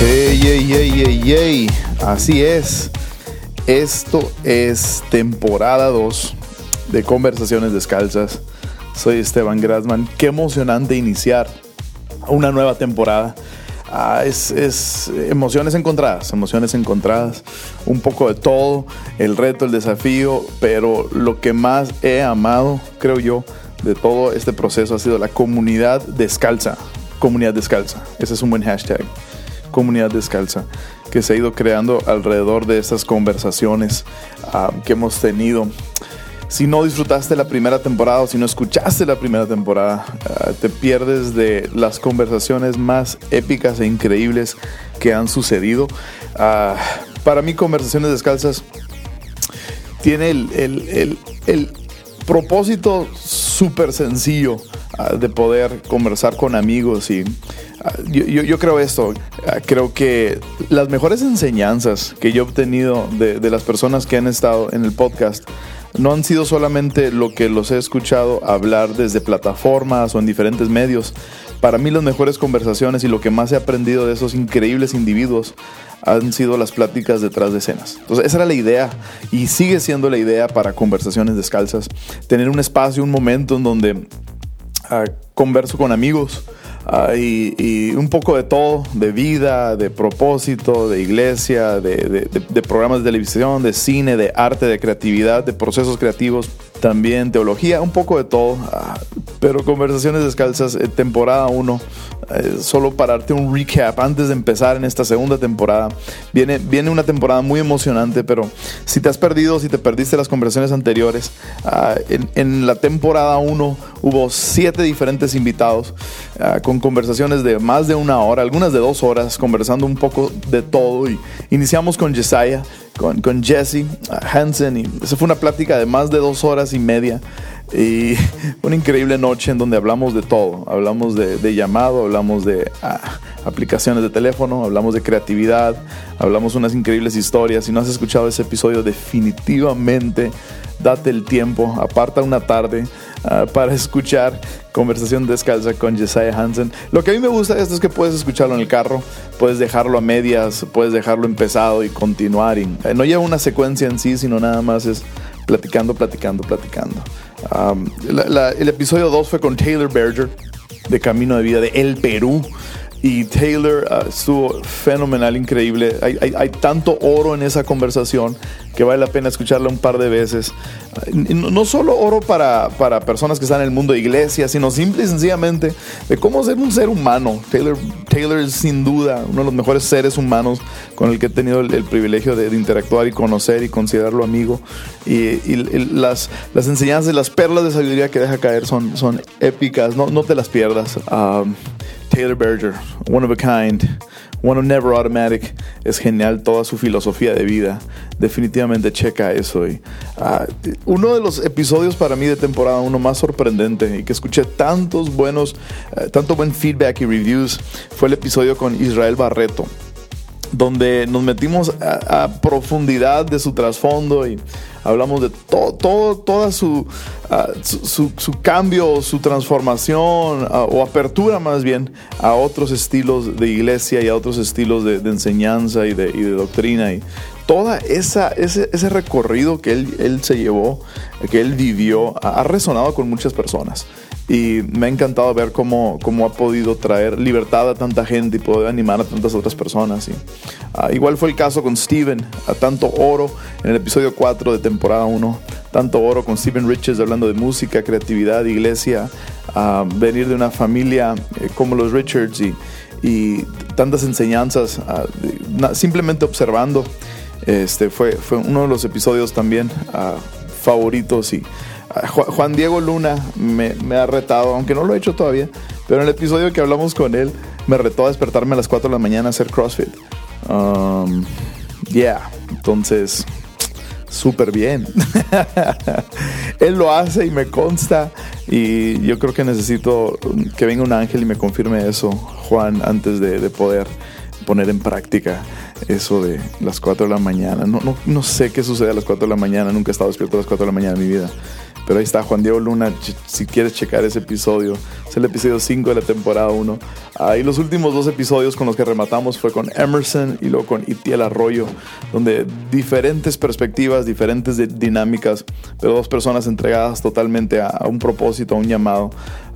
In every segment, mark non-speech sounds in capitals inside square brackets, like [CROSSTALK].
Hey, hey, hey, hey, hey. Así es. Esto es temporada 2 de Conversaciones Descalzas. Soy Esteban Grasman. Qué emocionante iniciar una nueva temporada. Ah, es, es, emociones encontradas, emociones encontradas, un poco de todo, el reto, el desafío, pero lo que más he amado, creo yo, de todo este proceso ha sido la comunidad descalza. Comunidad descalza, ese es un buen hashtag comunidad descalza que se ha ido creando alrededor de estas conversaciones ah, que hemos tenido. Si no disfrutaste la primera temporada o si no escuchaste la primera temporada, ah, te pierdes de las conversaciones más épicas e increíbles que han sucedido. Ah, para mí, Conversaciones Descalzas tiene el, el, el propósito súper sencillo de poder conversar con amigos y Ah, yo, creo esto, ah, creo que las mejores enseñanzas que yo he obtenido de, las personas que han estado en el podcast no han sido solamente lo que los he escuchado hablar desde plataformas o en diferentes medios. Para mí las mejores conversaciones y lo que más he aprendido de esos increíbles individuos han sido las pláticas detrás de escenas. Entonces esa era la idea y sigue siendo la idea para conversaciones descalzas. Tener un espacio, un momento en donde ah, converso con amigos, Ah, y, un poco de todo, de vida, de propósito, de iglesia, de, programas de televisión, de cine, de arte, de creatividad, de procesos creativos, también teología, un poco de todo. Ah, pero Conversaciones Descalzas, eh, temporada 1, eh, solo para darte un recap antes de empezar en esta segunda temporada. Viene, viene una temporada muy emocionante, pero si te has perdido, si te perdiste las conversaciones anteriores, ah, en, la temporada 1 hubo siete diferentes invitados ah, con conversaciones de más de una hora, algunas de dos horas, conversando un poco de todo. Y iniciamos con Jesiah, con, Jesse Hansen, y esa fue una plática de más de dos horas y media. Y [LAUGHS] una increíble noche en donde hablamos de todo. Hablamos de, llamado, hablamos de ah, aplicaciones de teléfono, hablamos de creatividad, hablamos unas increíbles historias. Si no has escuchado ese episodio, definitivamente date el tiempo, aparta una tarde ah, para escuchar Conversación Descalza con Jesiah Hansen. Lo que a mí me gusta de esto es que puedes escucharlo en el carro, puedes dejarlo a medias, puedes dejarlo empezado y continuar. Y, eh, no lleva una secuencia en sí, sino nada más es platicando, platicando, platicando. el episodio 2 fue con Taylor Berger de Camino de Vida de El Perú. Y Taylor ah, estuvo fenomenal, increíble. Hay, tanto oro en esa conversación que vale la pena escucharla un par de veces. No, solo oro para, para, personas que están en el mundo de iglesia, sino simple y sencillamente de cómo ser un ser humano. Taylor, Taylor es sin duda uno de los mejores seres humanos con el que he tenido el, privilegio de, interactuar y conocer y considerarlo amigo. Y, las, las enseñanzas, las perlas de sabiduría que deja caer son, son épicas, no, no te las pierdas. Um, Taylor Berger, one of a kind, one of never automatic. Es genial toda su filosofía de vida. Definitivamente checa eso. Y, ah, uno de los episodios para mí de temporada uno más sorprendente y que escuché tantos buenos, eh, tanto buen feedback y reviews fue el episodio con Israel Barreto donde nos metimos a, profundidad de su trasfondo y hablamos de todo, todo toda su, ah, su, cambio, su transformación ah, o apertura más bien a otros estilos de iglesia y a otros estilos de, enseñanza y de, doctrina. Y esa, ese, ese recorrido que él, él, se llevó, que él vivió, ha resonado con muchas personas. Y me ha encantado ver cómo, cómo ha podido traer libertad a tanta gente y poder animar a tantas otras personas. Y, ah, igual fue el caso con Steven, a tanto oro en el episodio 4 de temporada 1, tanto oro con Steven Riches hablando de música, creatividad, iglesia, a venir de una familia eh, como los Richards y, y tantas enseñanzas, simplemente observando. Este fue, fue uno de los episodios también ah, favoritos y Juan Diego Luna me, ha retado, aunque no lo he hecho todavía, pero en el episodio que hablamos con él, me retó a despertarme a las 4 de la mañana a hacer CrossFit. Um, yeah, entonces, súper bien. [LAUGHS] él lo hace y me consta y yo creo que necesito que venga un ángel y me confirme eso, Juan, antes de, de poder poner en práctica eso de las 4 de la mañana. No, no, no sé qué sucede a las 4 de la mañana, nunca he estado despierto a las 4 de la mañana en mi vida. Pero ahí está Juan Diego Luna, si quieres checar ese episodio, es el episodio 5 de la temporada 1. Ahí los últimos dos episodios con los que rematamos fue con Emerson y luego con Itiel Arroyo, donde diferentes perspectivas, diferentes dinámicas, pero dos personas entregadas totalmente a, a un propósito, a un llamado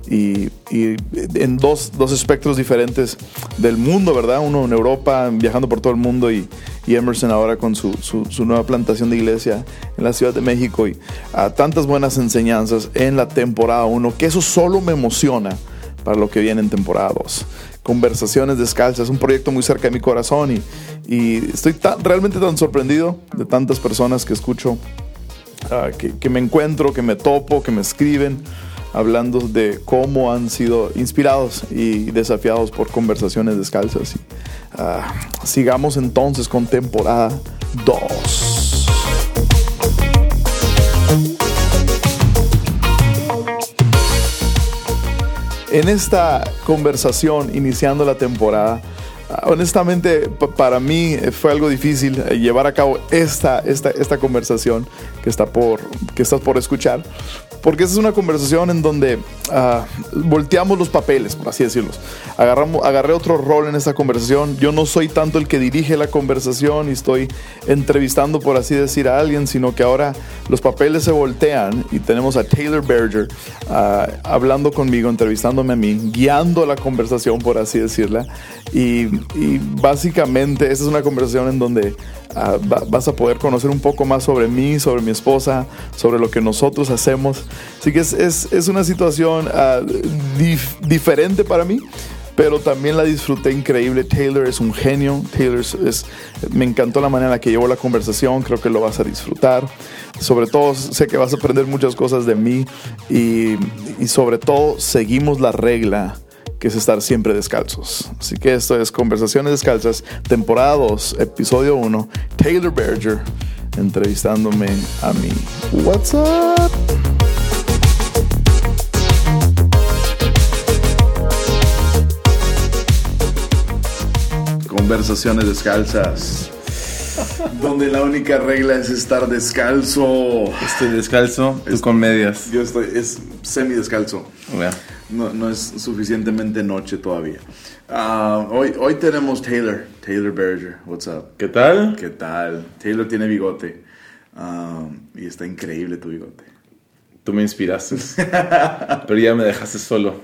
y, en dos, dos, espectros diferentes del mundo, ¿verdad? Uno en Europa, viajando por todo el mundo y, Emerson ahora con su, su, nueva plantación de iglesia en la Ciudad de México y a tantas buenas enseñanzas en la temporada 1, que eso solo me emociona para lo que viene en temporada 2. Conversaciones descalzas, un proyecto muy cerca de mi corazón y, y estoy realmente tan sorprendido de tantas personas que escucho, ah, que, que me encuentro, que me topo, que me escriben hablando de cómo han sido inspirados y desafiados por conversaciones descalzas. Ah, sigamos entonces con temporada 2. En esta conversación, iniciando la temporada, ah, honestamente para mí fue algo difícil eh, llevar a cabo esta, esta, esta conversación que, está por, que estás por escuchar, porque esa es una conversación en donde ah, volteamos los papeles, por así decirlo. Agarré otro rol en esta conversación. Yo no soy tanto el que dirige la conversación y estoy entrevistando, por así decir, a alguien, sino que ahora los papeles se voltean y tenemos a Taylor Berger ah, hablando conmigo, entrevistándome a mí, guiando la conversación, por así decirla. Y, básicamente esta es una conversación en donde Ah, vas a poder conocer un poco más sobre mí, sobre mi esposa, sobre lo que nosotros hacemos. Así que es, es, es una situación ah, diferente para mí, pero también la disfruté increíble. Taylor es un genio. Taylor es, me encantó la manera en la que llevó la conversación. Creo que lo vas a disfrutar. Sobre todo, sé que vas a aprender muchas cosas de mí y, y sobre todo, seguimos la regla que es estar siempre descalzos. Así que esto es Conversaciones Descalzas, temporada 2, episodio 1, Taylor Berger entrevistándome a mí. What's up? Conversaciones descalzas. Donde la única regla es estar descalzo. Estoy descalzo, tú con medias. Yo estoy, es semi descalzo no, no, es suficientemente noche todavía. Ah, hoy, hoy tenemos Taylor, Taylor Berger. What's up? ¿Qué tal? ¿Qué tal? Taylor tiene bigote. Ah, y está increíble tu bigote. Tú me inspiraste. [LAUGHS] pero ya me dejaste solo.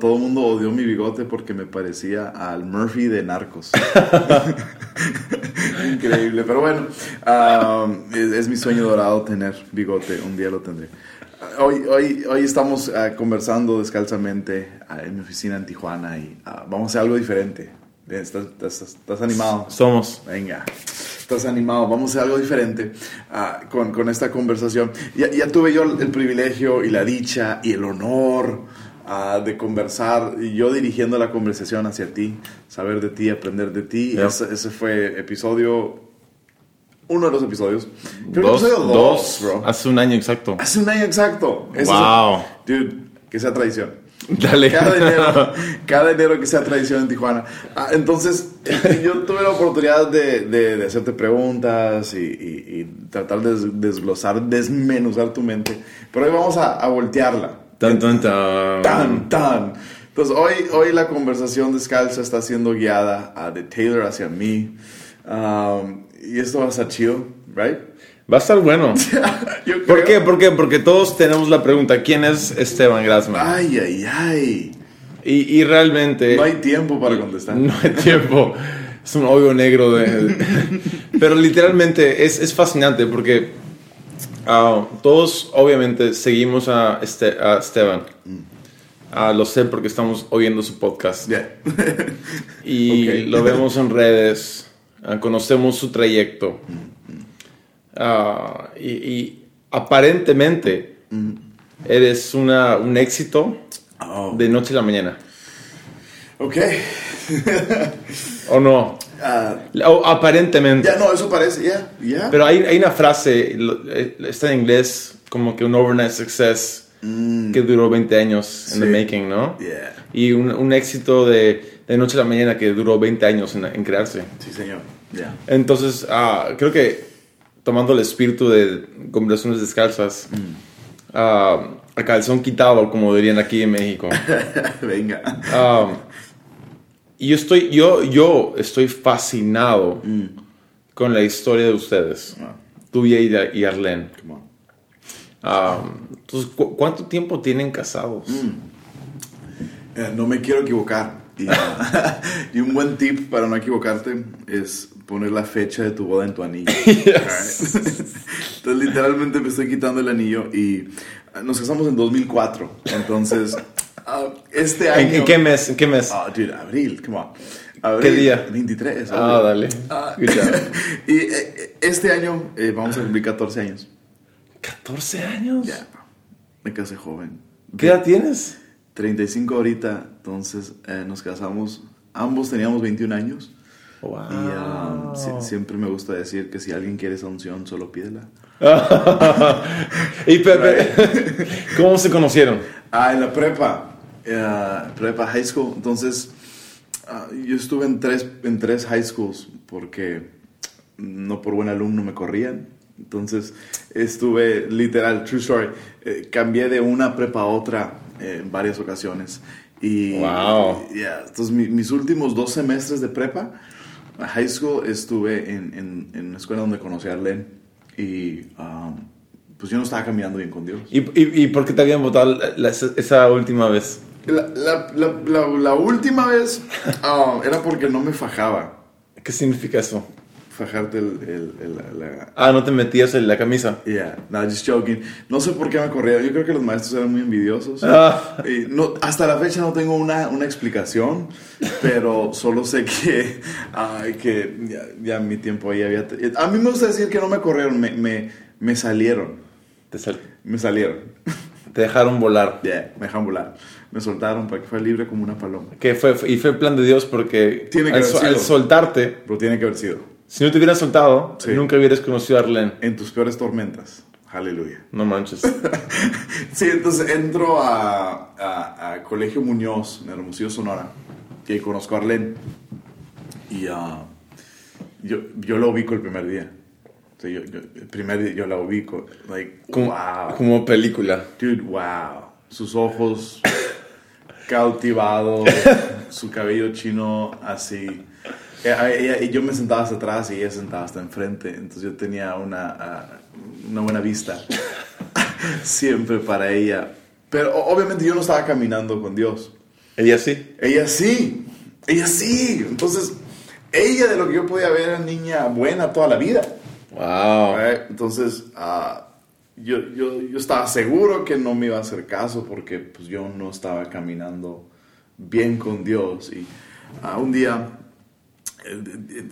todo el mundo odió mi bigote porque me parecía al Murphy de Narcos. [LAUGHS] increíble. Pero bueno, ah, es mi sueño dorado tener bigote. Un día lo tendré. Hoy, hoy, hoy estamos ah, conversando descalzamente ah, en mi oficina en Tijuana y ah, vamos a hacer algo diferente. ¿Estás, estás, animado? Somos. Venga, estás animado. Vamos a hacer algo diferente con, con, esta conversación. Ya, ya, tuve yo el privilegio y la dicha y el honor de conversar y yo dirigiendo la conversación hacia ti, saber de ti, aprender de ti. Ese, ese fue episodio uno de los episodios. dos, dos, bro. Hace un año exacto. Hace un año exacto. wow. dude, que sea tradición. Dale. Cada [LAUGHS] enero, cada enero que sea tradición en Tijuana. Ah, entonces, [LAUGHS] yo tuve la oportunidad de, de, hacerte preguntas y, y, tratar de desglosar, desmenuzar tu mente. Pero hoy vamos a, a voltearla. Tan, tan, tan. Tan, tan. Entonces, hoy, hoy la conversación descalza está siendo guiada a, de Taylor hacia mí. Um, y esto va a estar chido, ¿right? Va a estar bueno. [LAUGHS] ¿Por qué? ¿Por qué? Porque todos tenemos la pregunta, ¿quién es Esteban Grassman? Ay, ay, ay. Y, y realmente... No hay tiempo para contestar. [LAUGHS] No hay tiempo. Es un hoyo negro de... [LAUGHS] Pero literalmente es, es fascinante porque uh, todos obviamente seguimos a, este, a Esteban. Uh, lo sé porque estamos oyendo su podcast. Yeah. y lo vemos en redes. Ah, conocemos su trayecto. Ah, y, aparentemente eres una, un éxito Oh. de noche a la mañana. Ok. ¿O no? Ah, O aparentemente. ya, no, eso parece, ya, ya. Pero hay, hay una frase, eh, está en inglés, como que un overnight success que duró 20 años en the Mm. Sí. making, ¿no? Yeah. Y un, un éxito de, de noche a la mañana que duró 20 años en, en crearse. Sí, señor. Entonces, ah, creo que tomando el espíritu de conversaciones descalzas, ah, a calzón quitado, como dirían aquí en México. [LAUGHS] Venga. Ah, y yo estoy, yo, yo estoy fascinado con la historia de ustedes, Ah, tuya y, y Arlene. Ah, entonces, ¿cu- ¿cuánto tiempo tienen casados? Eh, no me quiero equivocar. Y, [LAUGHS] [LAUGHS] y un buen tip para no equivocarte es poner la fecha de tu boda en tu anillo. [LAUGHS] Alright. Entonces, literalmente me estoy quitando el anillo y nos casamos en 2004. Entonces, ah, este año. ¿En, qué mes? ¿En qué mes? Ah, dude, abril, come on. Abril, ¿Qué día? 23. Ah, dale. Ah, [LAUGHS] y eh, este año eh, vamos a cumplir 14 años. 14 años. Ya, me casé joven. ¿Qué edad tienes? 35 ahorita, entonces eh, nos casamos, ambos teníamos 21 años. Wow. Y ah, si- siempre me gusta decir que si alguien quiere esa unción, solo pídela. [LAUGHS] y Pepe, [LAUGHS] ¿cómo se conocieron? Ah, en la prepa, eh, prepa high school. Entonces, ah, yo estuve en tres, en tres high schools porque no por buen alumno me corrían. Entonces, estuve literal, true story, eh, cambié de una prepa a otra eh, en varias ocasiones. Y, Wow. yeah, entonces, mi- mis últimos dos semestres de prepa, high school, estuve en, en, en una escuela donde conocí a Arlene. Y um, pues yo no estaba caminando bien con Dios. ¿Y, y, y por qué te habían votado la- la- esa última vez? La, la, última vez ah, [LAUGHS] era porque no me fajaba. ¿Qué significa eso? Fajarte el... el, el- la, Ah, no te metías en la camisa. yeah, no, just joking. No sé por qué me corría. Yo creo que los maestros eran muy envidiosos. Ah. Y no, hasta la fecha no tengo una, una explicación, pero solo sé que, ay, que ya, ya mi tiempo ahí había... A mí me gusta decir que no me corrieron, me, me, me salieron. Te, sal- Me salieron. te dejaron volar. Yeah, me dejaron volar. Me soltaron para que fuera libre como una paloma. Que fue, y fue el plan de Dios porque Tiene que al, haber sido. al soltarte, Pero tiene que haber sido. Si no te hubieran soltado, Sí. nunca hubieras conocido a Arlene. En tus peores tormentas. Aleluya. No manches. [LAUGHS] Sí, entonces entro a, a- a Colegio Muñoz, en Hermosillo, Sonora, y conozco a Arlene. Y ah, yo, yo la ubico el primer día. O sea, yo, yo- el primer día yo la ubico. Like, Como, wow. como película. Dude, wow. Sus ojos [LAUGHS] cautivados, su cabello chino así. Ella- ella- y yo me sentaba hasta atrás y ella sentaba hasta enfrente. Entonces yo tenía una, ah, una buena vista. [LAUGHS] Siempre para ella. Pero obviamente yo no estaba caminando con Dios. Ella sí. Ella sí. Ella sí. Entonces, ella de lo que yo podía ver era niña buena toda la vida. Wow. Right? Entonces, ah, yo, yo, yo estaba seguro que no me iba a hacer caso porque pues, yo no estaba caminando bien con Dios. Y ah, un día, eh,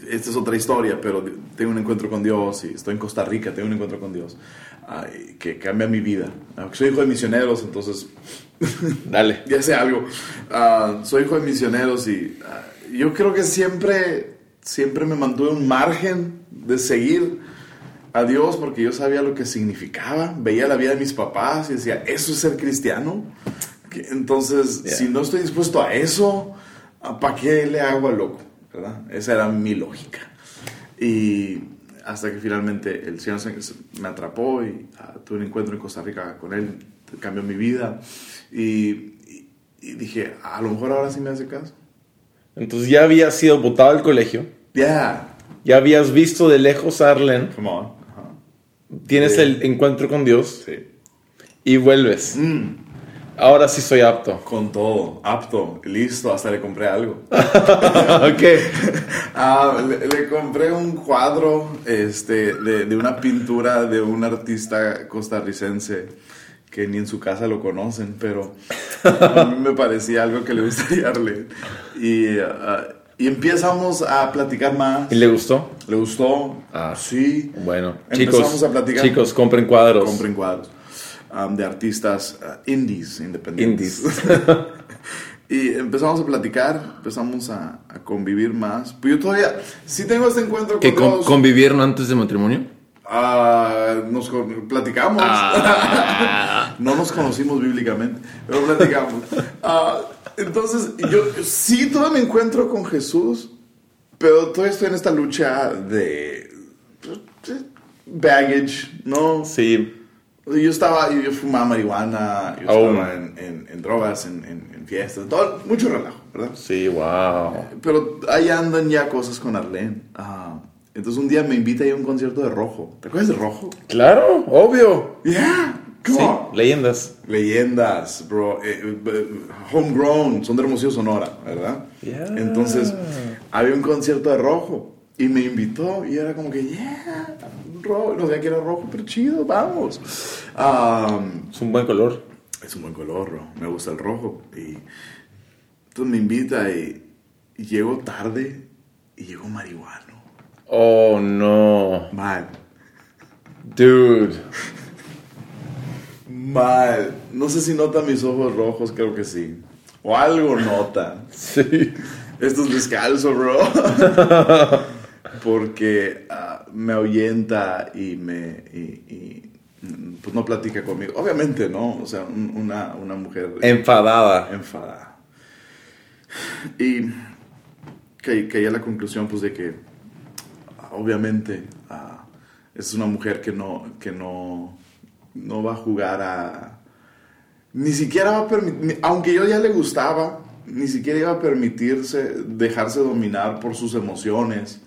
esta es otra historia, pero tengo un encuentro con Dios y estoy en Costa Rica, tengo un encuentro con Dios que cambia mi vida. Ah, soy hijo de misioneros, entonces [LAUGHS] Dale. ya sé algo. Ah, soy hijo de misioneros y ah, yo creo que siempre, siempre me mantuve un margen de seguir a Dios porque yo sabía lo que significaba. Veía la vida de mis papás y decía, eso es ser cristiano. Entonces, Yeah. si no estoy dispuesto a eso, ¿para qué le hago al loco? ¿Verdad? Esa era mi lógica. Y hasta que finalmente el Señor se- se- me atrapó y ah, tuve un encuentro en Costa Rica con Él, cambió mi vida. Y, y- y dije, a lo mejor ahora sí me hace caso. Entonces ya habías sido votado al colegio. Yeah, Ya habías visto de lejos a Arlene. come on. Tienes Sí. el encuentro con Dios. Sí. Y vuelves. Mm, Ahora sí soy apto. con todo, apto, listo, hasta le compré algo. [LAUGHS] ok. [LAUGHS] Ah, le, le compré un cuadro este, de, de una pintura de un artista costarricense que ni en su casa lo conocen, pero a mí me parecía algo que le gustaría leer. Y, ah, y empezamos a platicar más. ¿Y le gustó? ¿Le gustó? Ah. sí. Bueno, Empezamos chicos, a platicar. chicos, compren cuadros. Compren cuadros. Um, de artistas uh, indies, independientes. Indies. [LAUGHS] y empezamos a platicar, empezamos a, a, convivir más. Pues yo todavía sí tengo este encuentro con ¿Que convivieron antes de matrimonio? Uh, nos platicamos. Ah. [LAUGHS] no nos conocimos bíblicamente, pero platicamos. Uh, entonces, yo sí todavía me encuentro con Jesús, pero todavía estoy en esta lucha de baggage, ¿no? Sí. Yo estaba, yo fumaba marihuana, yo oh. estaba en, en, drogas, en, en, fiestas, todo, mucho relajo, ¿verdad? Sí, wow. Pero ahí andan ya cosas con Arlene. Uh, entonces un día me invita a ir a un concierto de Rojo. ¿Te acuerdas de Rojo? Claro, obvio. Yeah. Sí, leyendas. Leyendas, bro. Eh, eh, homegrown, son de Hermosillo, Sonora, ¿verdad? Yeah. Entonces, había un concierto de Rojo y me invitó y era como que, yeah, rojo. No sabía que era rojo, pero chido, vamos. es un buen color. Es un buen color, bro. Me gusta el rojo. Y entonces me invita y, y llego tarde y llego marihuana. Oh, no. Mal. Dude. Mal. No sé si nota mis ojos rojos, creo que sí. O algo nota. [LAUGHS] sí. Esto es descalzo, bro. [LAUGHS] Porque uh, me ahuyenta y me. Y, pues no platica conmigo. Obviamente, ¿no? O sea, una, una mujer. Enfadada. Enfadada. Y caí a la conclusión, pues, de que obviamente uh, es una mujer que no, que no, no va a jugar a... Ni siquiera va a permitir, aunque yo ya le gustaba, ni siquiera iba a permitirse dejarse dominar por sus emociones,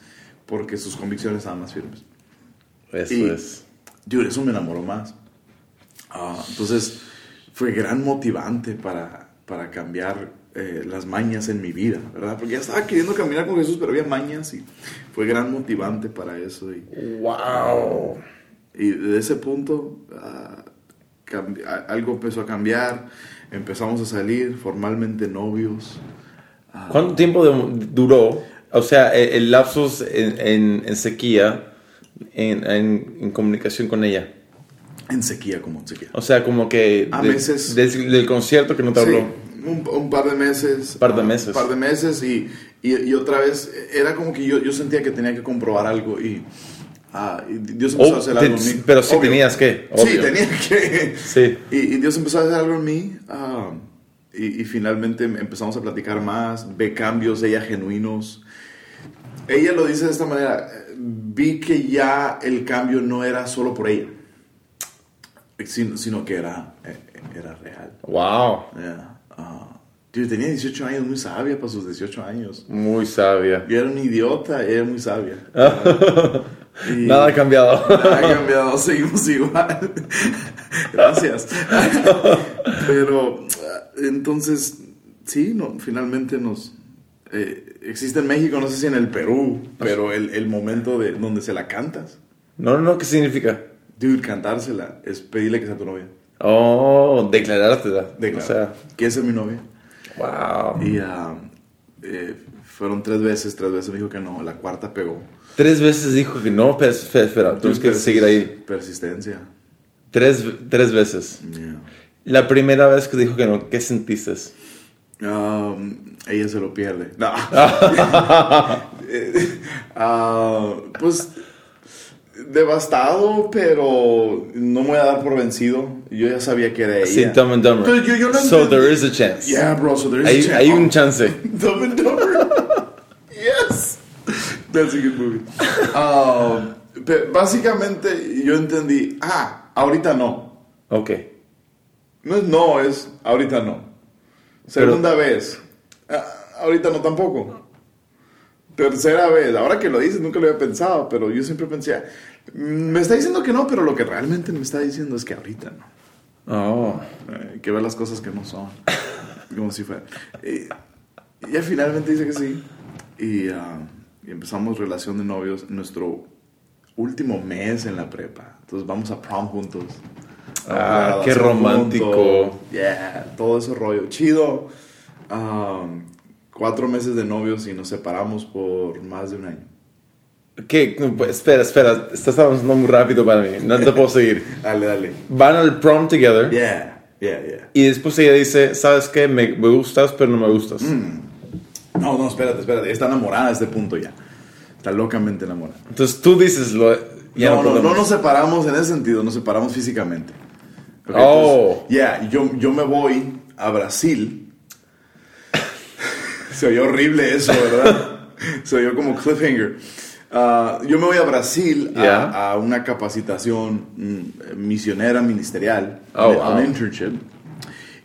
porque sus convicciones estaban más firmes. Eso es. Dude, eso me enamoró más. Uh, entonces, fue gran motivante para, para cambiar eh, las mañas en mi vida, ¿verdad? Porque ya estaba queriendo caminar con Jesús, pero había mañas y fue gran motivante para eso. Y, ¡Wow! Y de ese punto ah, algo empezó a cambiar, empezamos a salir formalmente novios. Ah. ¿Cuánto tiempo duró? O sea, e, el, lapsus en, en, sequía, en, en, comunicación con ella. En sequía, como en sequía. O sea, como que... A meses. del concierto que no te habló un, par de meses. Par de meses. Un par de meses y, y, otra vez era como que yo, yo, sentía que tenía que comprobar algo y, ah, Dios empezó a oh, hacer algo en mí. Pero sí tenías que. Sí, tenía que. Sí. Y, Dios empezó a hacer algo en mí ah, y, finalmente empezamos a platicar más, ve cambios, ella genuinos. Ella lo dice de esta manera, vi que ya el cambio no era solo por ella, sino, sino que era, eh, era real. Wow. Yeah. Yo tenía 18 años, muy sabia para sus 18 años. Muy sabia. Yo era un idiota, era muy sabia. [LAUGHS] nada ha cambiado. Nada ha cambiado, [LAUGHS] seguimos igual. [LAUGHS] Gracias. Pero entonces, sí, no, finalmente nos... Eh, existe en México, no sé si en el Perú, pero el, el momento de donde se la cantas. No, no, no, ¿qué significa? Dude, cantársela es pedirle que sea tu novia. Oh, declarártela. Declarar. O sea, que esa es mi novia. Wow. Y uh, eh, fueron tres veces, tres veces me dijo que no, la cuarta pegó. Tres veces dijo que no, espera, espera, tienes que seguir ahí. Persistencia. Tres, tres veces. La primera vez que dijo que no, ¿qué sentiste? Um, ella se lo pierde. No. uh, [LAUGHS] [LAUGHS] pues devastado, pero no me voy a dar por vencido. Yo ya sabía que era ella. Sí, Dumb and Dumber. Yo, yo no so there is a chance. Yeah, bro, so there is hay, a chance. Hay un chance. [LAUGHS] Dumb and Dumber. yes. That's a good movie. Um, básicamente yo entendí, ah, ahorita no. Ok. No es no, es ahorita no. Segunda vez. Ah, ahorita no tampoco. Tercera vez. Ahora que lo dices, nunca lo había pensado, pero yo siempre pensé, me está diciendo que no, pero lo que realmente me está diciendo es que ahorita no. Oh. Hay que ver las cosas que no son. [LAUGHS] Como si fuera. Y, ya finalmente dice que sí. Ah, y, empezamos relación de novios nuestro último mes en la prepa. Entonces vamos a prom juntos. Ah, qué romántico. Yeah, todo ese rollo. Chido. Um, cuatro meses de novios y nos separamos por más de un año. ¿Qué? No, pues, espera, espera. Estás avanzando muy rápido para mí. No te puedo seguir. [LAUGHS] Dale, dale. Van al prom together. Yeah, yeah, yeah. Y después ella dice, ¿sabes qué? Me, me gustas, pero no me gustas. No, no, espérate, espérate. Está enamorada a este punto ya. Está locamente enamorada. Entonces tú dices, lo, ya no, no, no, podemos. nos separamos en ese sentido, nos separamos físicamente. Oh. entonces, yeah, yo, yo me voy a Brasil. [LAUGHS] Se oyó horrible eso, ¿verdad? [LAUGHS] Se oyó como cliffhanger. Ah, yo me voy a Brasil a, Yeah. a una capacitación mm, misionera ministerial, Oh, un- wow. un internship,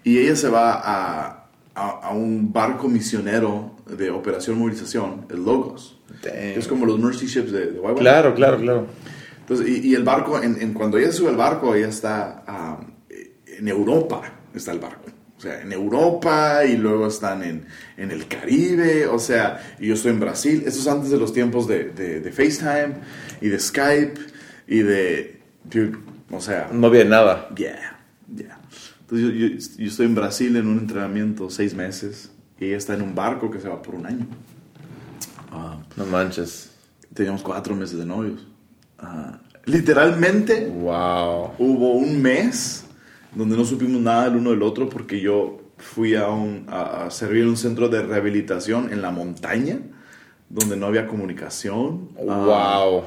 y ella se va a, a, a un barco misionero de operación movilización, el Logos, que es como los Mercy Ships de, de. Claro, claro, claro. Entonces, y, y el barco, en, en- cuando ella sube al barco, ella está ah, en Europa, está el barco. O sea, en Europa y luego están en, en el Caribe, o sea, y yo estoy en Brasil. Eso es antes de los tiempos de, de, de FaceTime y de Skype y de... Dude, o sea, No había nada. yeah, yeah. Entonces yo, yo- yo estoy en Brasil en un entrenamiento seis meses y ella está en un barco que se va por un año. Ah, No manches. Teníamos cuatro meses de novios. Ah, literalmente Wow. hubo un mes donde no supimos nada del uno del otro porque yo fui a, un, a, a servir en un centro de rehabilitación en la montaña donde no había comunicación. Ah, Wow.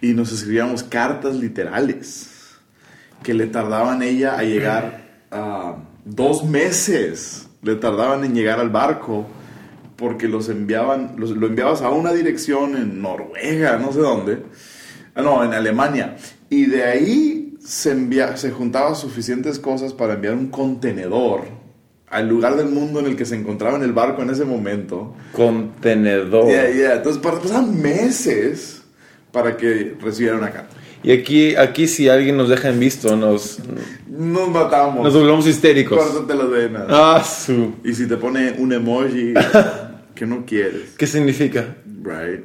y nos escribíamos cartas literales que le tardaban ella a llegar a dos meses. Le tardaban en llegar al barco porque los enviaban, los- lo enviabas a una dirección en Noruega, no sé dónde. Ah, no, en Alemania. Y de ahí se, envía, se juntaban suficientes cosas para enviar un contenedor al lugar del mundo en el que se encontraba en el barco en ese momento. Contenedor. Yeah, yeah. Entonces pa- pasaban meses para que recibieran una carta. Y aquí, aquí si alguien nos deja en visto, nos, Nos matamos. nos volvemos histéricos. Córtate las venas. Ah, su. Y si te pone un emoji [LAUGHS] que no quieres, ¿Qué significa? right?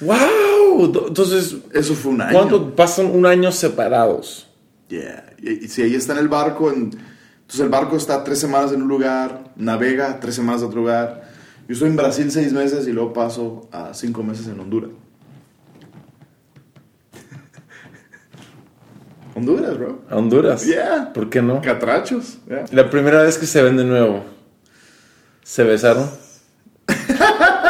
¡Wow! Entonces, Eso fue un año. ¿cuánto pasan un año separados? Yeah. Y, si ella está en el barco, en- entonces el barco está tres semanas en un lugar, navega tres semanas a otro lugar. Yo estoy en Brasil seis meses y luego paso a cinco meses en Honduras. [LAUGHS] Honduras, bro. Honduras. Yeah. ¿Por qué no? Catrachos. yeah. La primera vez que se ven de nuevo, ¿se besaron? [LAUGHS]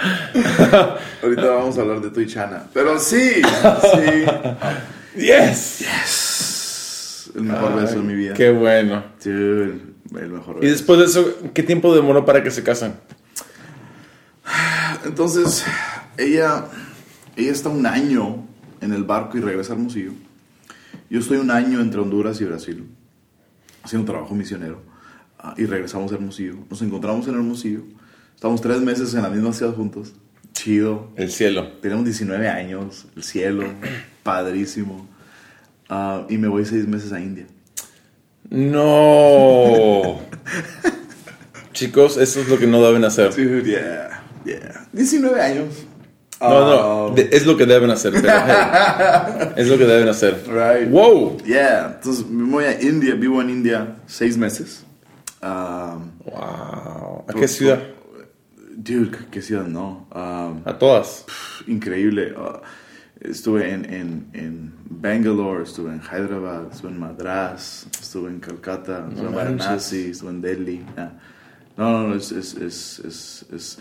[LAUGHS] Ahorita vamos a hablar de tu y Chana. Pero sí, sí. [LAUGHS] ¡Yes! El mejor beso de mi vida. ¡Qué bueno! Dude, el mejor Y beso. después de eso, ¿qué tiempo demoró para que se casan? [SIGHS] Entonces, ella, ella está un año en el barco y regresa a Hermosillo. Yo estoy un año entre Honduras y Brasil, haciendo trabajo misionero. ah, y regresamos a Hermosillo. Nos encontramos en Hermosillo. Estamos tres meses en la misma ciudad juntos. Chido. El cielo. Tenemos 19 años, el cielo, padrísimo. Ah, y me voy seis meses a India. ¡No! [LAUGHS] Chicos, eso es lo que no deben hacer. Dude, yeah, yeah. 19 años. No, no, de- es lo que deben hacer. pero, hey, [LAUGHS] es lo que deben hacer. Right. ¡Wow! Yeah, entonces me voy a India, vivo en India seis meses. Um, ¡Wow! ¿A qué ciudad? Dude, ¿qué- ¿qué ciudad? No. Um, A todas. increíble. Uh, estuve en, en, en Bangalore, estuve en Hyderabad, estuve en Madras, estuve en Calcutta, estuve en. Varanasi, estuve en Delhi. yeah. No, no, no, es... es, es, es,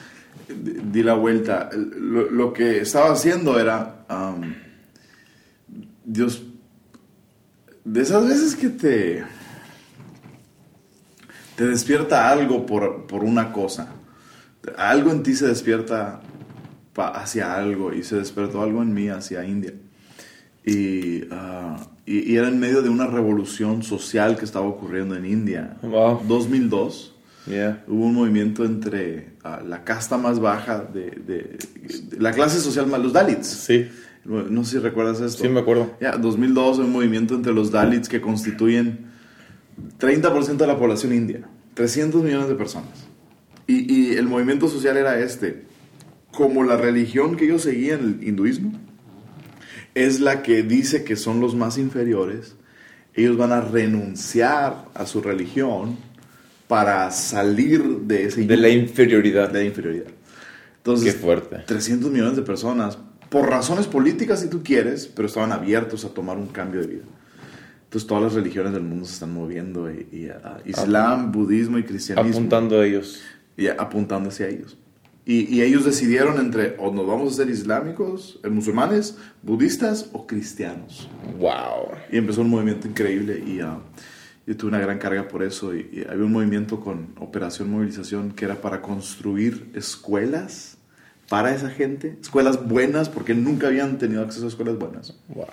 di la vuelta. Lo, lo que estaba haciendo era... um, Dios... De esas veces que te... Te despierta algo por, por una cosa. Algo en ti se despierta hacia algo y se despertó algo en mí hacia India. Y, ah, y, y era en medio de una revolución social que estaba ocurriendo en India. Wow. 2002 Yeah. hubo un movimiento entre ah, la casta más baja de, de- de la clase social más, los Dalits. Sí, No sé si recuerdas esto. sí me acuerdo. Ya, 2002 un movimiento entre los Dalits que constituyen 30% de la población india, 300 millones de personas. Y, y el movimiento social era este. Como la religión que ellos seguían, el hinduismo, es la que dice que son los más inferiores, ellos van a renunciar a su religión para salir de ese De la inferioridad. de inferioridad. Entonces, Qué fuerte. 300 millones de personas, por razones políticas si tú quieres, pero estaban abiertos a tomar un cambio de vida. Entonces todas las religiones del mundo se están moviendo, y, y, uh, Islam, budismo y cristianismo. Apuntando a ellos. Y apuntando hacia ellos. Y, y, ellos decidieron entre o nos vamos a ser islámicos, eh, musulmanes, budistas o cristianos. Wow. Y empezó un movimiento increíble y uh, yo tuve una gran carga por eso. Y, y, había un movimiento con Operación Movilización que era para construir escuelas para esa gente, escuelas buenas, porque nunca habían tenido acceso a escuelas buenas. Wow.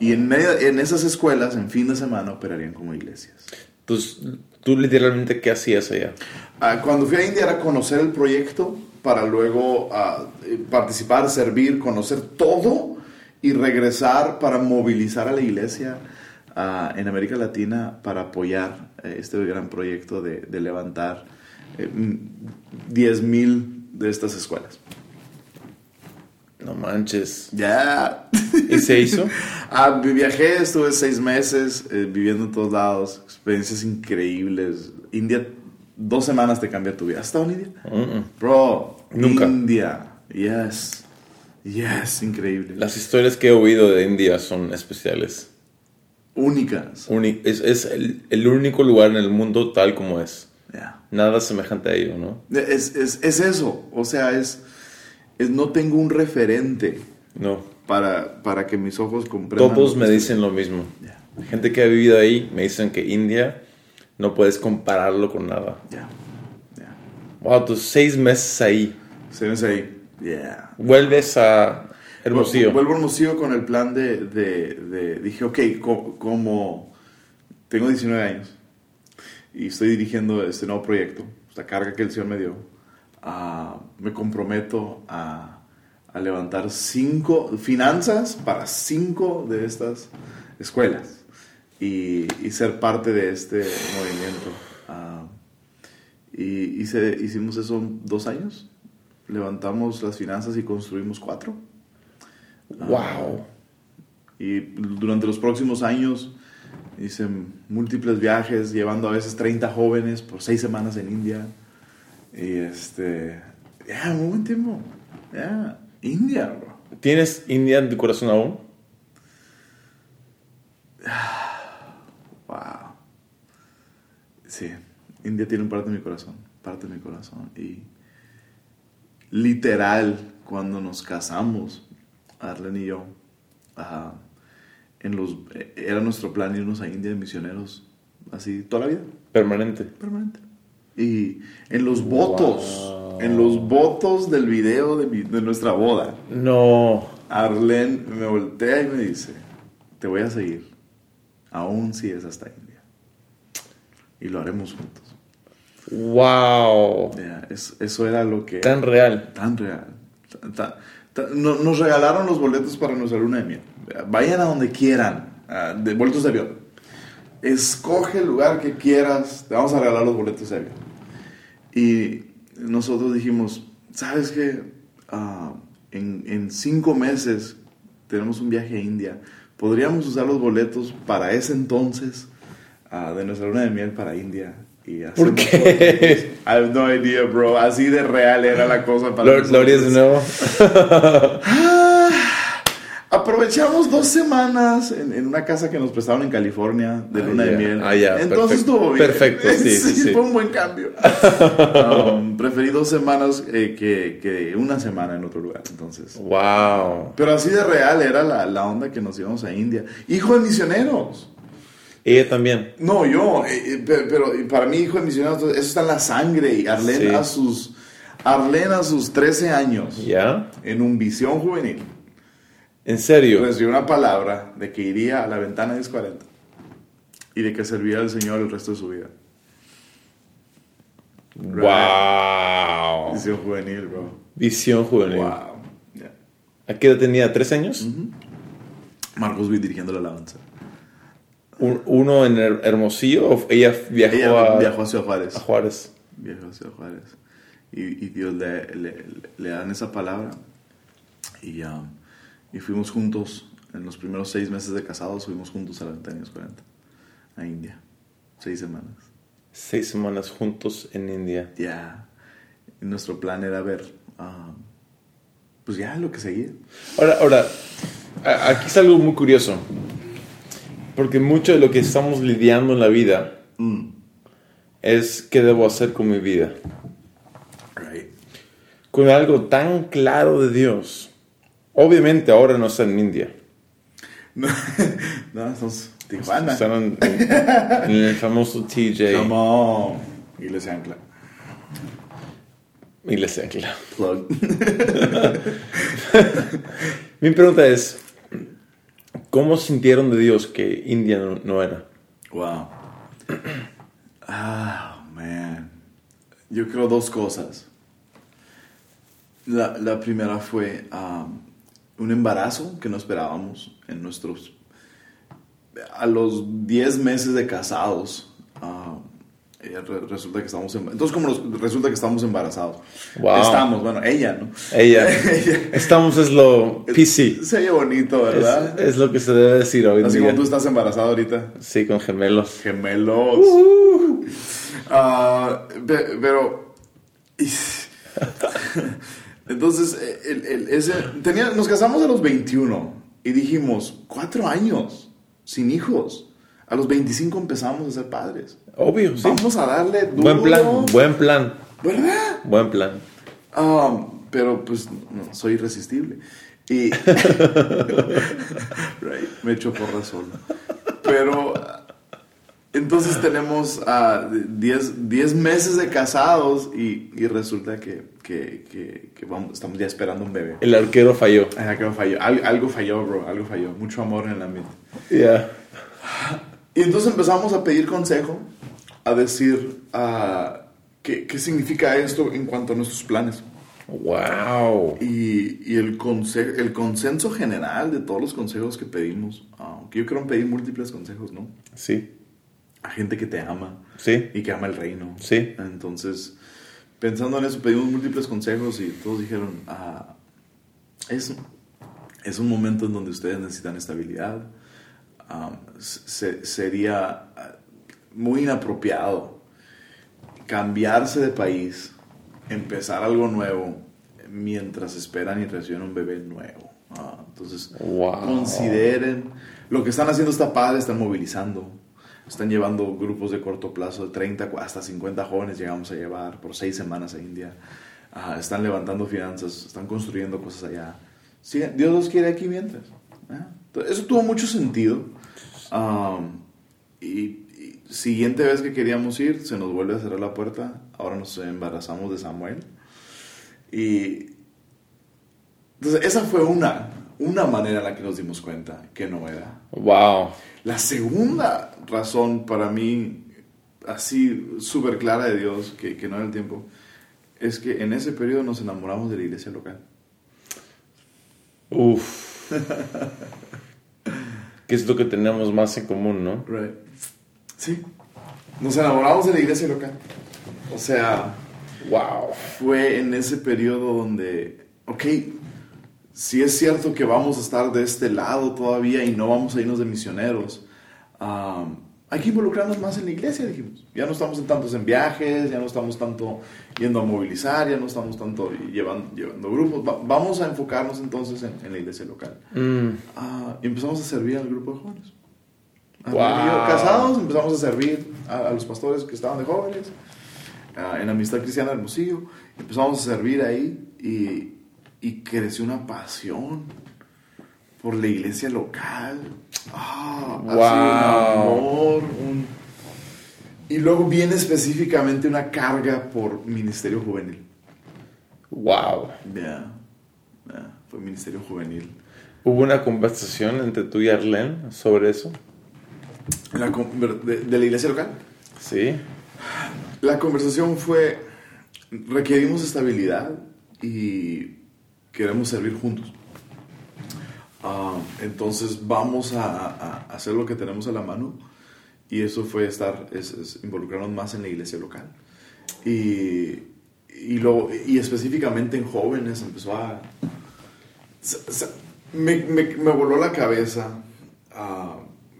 Y en, medio, en esas escuelas, en fin de semana, operarían como iglesias. Entonces, ¿tú literalmente qué hacías allá? Uh, cuando fui a India era conocer el proyecto para luego uh, participar, servir, conocer todo y regresar para movilizar a la iglesia uh, en América Latina para apoyar eh, este gran proyecto de, de levantar eh, 10 mil de estas escuelas. Manches. Ya. ¿Y se hizo? [LAUGHS] ah, viajé, estuve seis meses eh, viviendo en todos lados, experiencias increíbles. India, dos semanas te cambia tu vida. ¿Has estado en India? Bro, Nunca. India, yes. Yes, increíble. Las historias que he oído de India son especiales. Únicas. Uni es es el, el, único lugar en el mundo tal como es. Yeah. Nada semejante a ello, ¿no? Es, es, es eso. O sea, es, es, no tengo un referente no. para, para que mis ojos comprendan. Todos me dicen lo mismo. Yeah. Gente que ha vivido ahí me dicen que India no puedes compararlo con nada. Yeah. Yeah. Wow, tus seis meses ahí. Seis meses ahí. Yeah. Vuelves a Hermosillo. Vuelvo a Hermosillo con el plan de, de, de dije, ok, como, como tengo 19 años y estoy dirigiendo este nuevo proyecto, esta carga que el Señor me dio, uh, me comprometo a, a, levantar cinco finanzas para cinco de estas escuelas y, y ser parte de este movimiento. Uh, y hice, hicimos eso dos años, levantamos las finanzas y construimos cuatro. Wow. Y durante los próximos años hice múltiples viajes, llevando a veces 30 jóvenes por seis semanas en India. Y este. Ya, yeah, muy buen tiempo. Ya, yeah. India, bro. ¿Tienes India en tu corazón aún? wow. Sí, India tiene un parte de mi corazón. Parte de mi corazón. Y literal, cuando nos casamos, Arlen y yo, uh, en los, era nuestro plan irnos a India de misioneros, así toda la vida. Permanente. Permanente. Y en los votos, en los votos del video de, mi, de, nuestra boda, no. Arlen me voltea y me dice, te voy a seguir, aún si es hasta India. Y lo haremos juntos. Wow. Yeah, eso era lo que... Tan real. Tan real. Tan, tan, nos regalaron los boletos para nuestra luna de miel. Vayan a donde quieran, uh, de boletos de avión. Escoge el lugar que quieras, te vamos a regalar los boletos de avión. Y nosotros dijimos, ¿sabes qué? Uh, en, en cinco meses tenemos un viaje a India. Podríamos usar los boletos para ese entonces uh, de nuestra luna de miel para India. Y ¿Por qué? I have no idea, bro. Así de real era la cosa para Lord, ¿Lo harías de nuevo? [LAUGHS] Aprovechamos dos semanas en, en, una casa que nos prestaron en California de luna ah, de yeah. miel. Ah, yeah. Entonces Perfecto. estuvo bien. Perfecto, sí, sí, sí. Fue un buen cambio. [LAUGHS] um, preferí dos semanas eh, que, que, una semana en otro lugar. Entonces. Wow. Pero así de real era la, la onda que nos íbamos a India. Hijo de misioneros. Ella también. No, yo, eh, pero, pero, para mí, hijo de misioneros, eso está en la sangre. Y Arlene sí. a sus. Arlene a sus 13 años. ¿Ya? En un visión juvenil. ¿En serio? Recibió una palabra de que iría a la ventana 1040 y de que serviría al Señor el resto de su vida. Wow. Visión juvenil, bro. Visión juvenil. Wow. Yeah. ¿A qué edad tenía? ¿Tres años? Uh -huh. Marcos Witt dirigiendo la alabanza. ¿Uno en Hermosillo o ella viajó ella a, viajó hacia Juárez? A Juárez. Viajó hacia Juárez. Y, y Dios le, le, le, dan esa palabra. Y, um, y fuimos juntos, en los primeros seis meses de casados, fuimos juntos a la ventana 40, a India. Seis semanas. Seis semanas juntos en India. Ya. Yeah. Nuestro plan era ver ah, pues ya lo que seguía. Ahora, ahora, aquí es algo muy curioso. Porque mucho de lo que estamos lidiando en la vida Mm, es qué debo hacer con mi vida. right. Con algo tan claro de Dios. Obviamente ahora no está en India. No, [LAUGHS] no, estamos Tijuana. Están en, en- en el famoso TJ. Come on. Iglesia Ancla. Iglesia, claro. Plug. [LAUGHS] Mi pregunta es, ¿cómo sintieron de Dios que India no, no era? Wow. Ah, man. Yo creo dos cosas. La, la primera fue um, un embarazo que no esperábamos en nuestros... A los 10 meses de casados, re- resulta que estamos... Entonces, como nos- resulta que estamos embarazados. Wow. Estamos, bueno, ella, ¿no? Ella. [LAUGHS] Estamos es lo PC. Se oye bonito, ¿verdad? Es, es lo que se debe decir hoy Así día. como tú estás embarazada ahorita. Sí, con gemelos. Gemelos. Pe- pero. Entonces, el- el- ese, tenía, nos casamos a los 21 y dijimos, cuatro años sin hijos. A los 25 empezamos a ser padres. Obvio, sí. Vamos a darle duro. Buen plan, buen plan, ¿Verdad? buen plan. Ah, pero pues no, soy irresistible. Y. [LAUGHS] [LAUGHS] Right, me echo porra solo. Pero. Entonces tenemos 10 meses de casados y, y resulta que, que, que- que vamos, estamos ya esperando un bebé. El arquero falló. Ay, algo falló, Al- algo falló, bro, algo falló. Mucho amor en el ambiente. Ya. Y entonces empezamos a pedir consejo, a decir ah, ¿qué, qué significa esto en cuanto a nuestros planes. Wow. Y, y el, conse- el consenso general de todos los consejos que pedimos, aunque yo creo en pedir múltiples consejos, ¿no? Sí, A gente que te ama sí, y que ama el reino. Sí. Entonces, pensando en eso, pedimos múltiples consejos y todos dijeron, ah, es, es un momento en donde ustedes necesitan estabilidad. Ah, se- sería ah, muy inapropiado cambiarse de país, empezar algo nuevo, mientras esperan y reciben un bebé nuevo. Ah, entonces, Wow. consideren, lo que están haciendo está padre, están movilizando, están llevando grupos de corto plazo de 30 hasta 50 jóvenes, llegamos a llevar por seis semanas a India. Ah, están levantando finanzas, están construyendo cosas allá. Sí, Dios los quiere aquí mientras. Entonces, Eso tuvo mucho sentido. Am, y, y siguiente vez que queríamos ir, se nos vuelve a cerrar la puerta. Ahora nos embarazamos de Samuel. Y entonces esa fue una, una manera en la que nos dimos cuenta que no era. Wow. La segunda razón para mí, así súper clara de Dios, que, que no era el tiempo, es que en ese periodo nos enamoramos de la iglesia local. Uf. ¿Qué es lo que tenemos más en común, no? Right. Sí. Nos enamoramos de la iglesia local. O sea, Wow. fue en ese periodo donde, ok, si es cierto que vamos a estar de este lado todavía y no vamos a irnos de misioneros, um, hay que involucrarnos más en la iglesia, dijimos. Ya no estamos en tantos en viajes, ya no estamos tanto yendo a movilizar, ya no estamos tanto llevando, llevando grupos. Va- vamos a enfocarnos entonces en, en la iglesia local. Mm. Ah, y empezamos a servir al grupo de jóvenes. Ah, Wow. yo, Casados, empezamos a servir a, a los pastores que estaban de jóvenes ah, en Amistad Cristiana de Hermosillo. Empezamos a servir ahí y, y creció una pasión por la iglesia local. Ah, Wow. un amor, un- Y luego viene específicamente una carga por ministerio juvenil. Wow. Ya, ya, fue ministerio juvenil. ¿Hubo una conversación entre tú y Arlene sobre eso? La de la iglesia local. Sí. La conversación fue, requerimos estabilidad y queremos servir juntos. Ah, entonces vamos a, hacer lo que tenemos a la mano y eso fue estar, es, es involucrarnos más en la iglesia local. Y, y, luego- y específicamente en jóvenes empezó a... se- se- me, me, me voló la cabeza ah,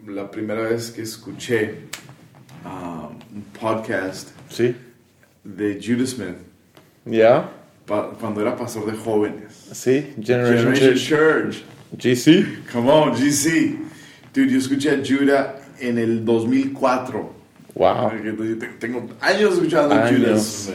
la primera vez que escuché ah, un podcast Sí. de Judas Smith. ¿Ya? pa- cuando era pastor de jóvenes. Sí, Generation, Generation Church. Church. GC. Come on, GC. Dude, yo escuché a Judah en el 2004. Wow. Tengo años escuchando a. Judas.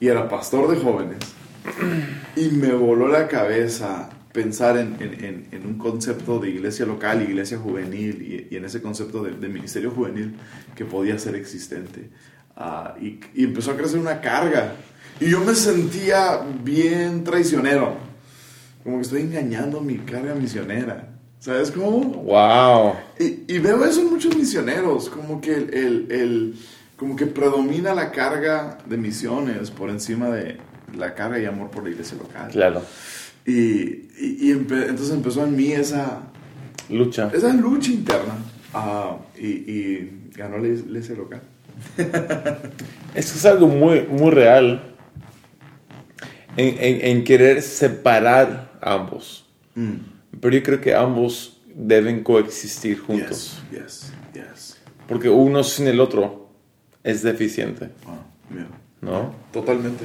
Y era pastor de jóvenes. [CLEARS THROAT] Y me voló la cabeza pensar en, en- en- en un concepto de iglesia local, iglesia juvenil, y, y en ese concepto de, de ministerio juvenil que podía ser existente. Ah, y, y empezó a crecer una carga. Y yo me sentía bien traicionero. Como que estoy engañando mi carga misionera. ¿Sabes cómo? Wow. Y, y veo eso en muchos misioneros, como que el, el- el- como que predomina la carga de misiones por encima de la carga y amor por la iglesia local. Claro. Y, y- y empe- entonces empezó en mí esa, Lucha. esa lucha interna ah, y, y ganó la iglesia local. [LAUGHS] Es que es algo muy, muy real en, en- en querer separar ambos. Pero yo creo que ambos deben coexistir juntos. Yes, yes, yes. Porque uno sin el otro es deficiente, Ah, mira. ¿no? Totalmente.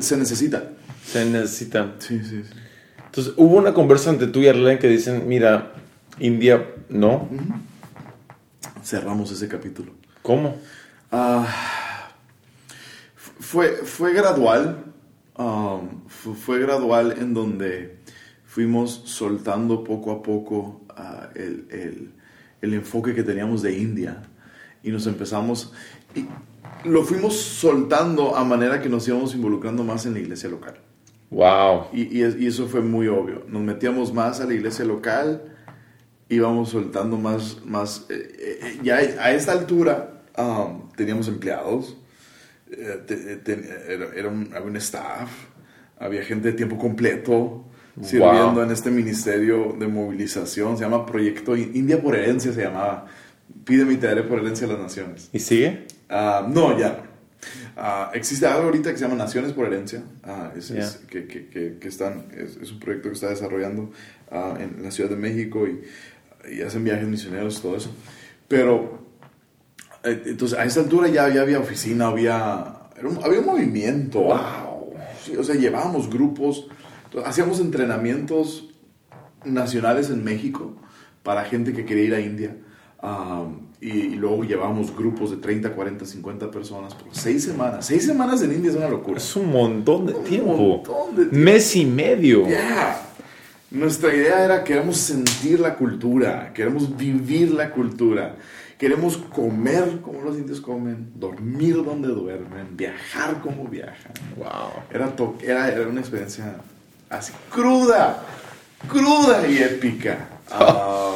Se necesita. Se necesitan. Sí, sí, sí. Entonces, hubo una conversa entre tú y Arlene que dicen, mira, India, no. Cerramos ese capítulo. ¿Cómo? Ah, fue, fue gradual. Um, fu- fue, gradual en donde fuimos soltando poco a poco ah, el, el- el enfoque que teníamos de India. Y nos empezamos. Y lo fuimos soltando a manera que nos íbamos involucrando más en la iglesia local. Wow. Y, y y eso fue muy obvio. Nos metíamos más a la iglesia local, íbamos soltando más, más eh, eh, ya a esta altura um, teníamos empleados, te- te- era, era un, había un staff, había gente de tiempo completo sirviendo en este ministerio de movilización, se llama Proyecto In- India por Herencia, se llamaba. Pídeme y te daré por herencia a las naciones. ¿Y sigue? Ah, no, ya. Ah, existe algo ahorita que se llama Naciones por Herencia, ah, es- es- Ya. que, que- que- que están, es, es un proyecto que está desarrollando en la Ciudad de México y, y hacen viajes misioneros y todo eso. Pero, eh, entonces, a esta altura ya, ya había oficina, había, era un- había un movimiento. ¡Wow! Sí, o sea, llevábamos grupos, hacíamos entrenamientos nacionales en México para gente que quería ir a India. Um, y, y luego llevábamos grupos de 30, 40, 50 personas por seis semanas. Seis semanas en India es una locura. Es un montón de Un tiempo. montón de tiempo. Mes y medio. Yeah. Nuestra idea era queremos sentir la cultura, queremos vivir la cultura, queremos comer como los indios comen, dormir donde duermen, viajar como viajan. Wow. Era, to- era, era una experiencia así cruda, cruda y épica. Ah,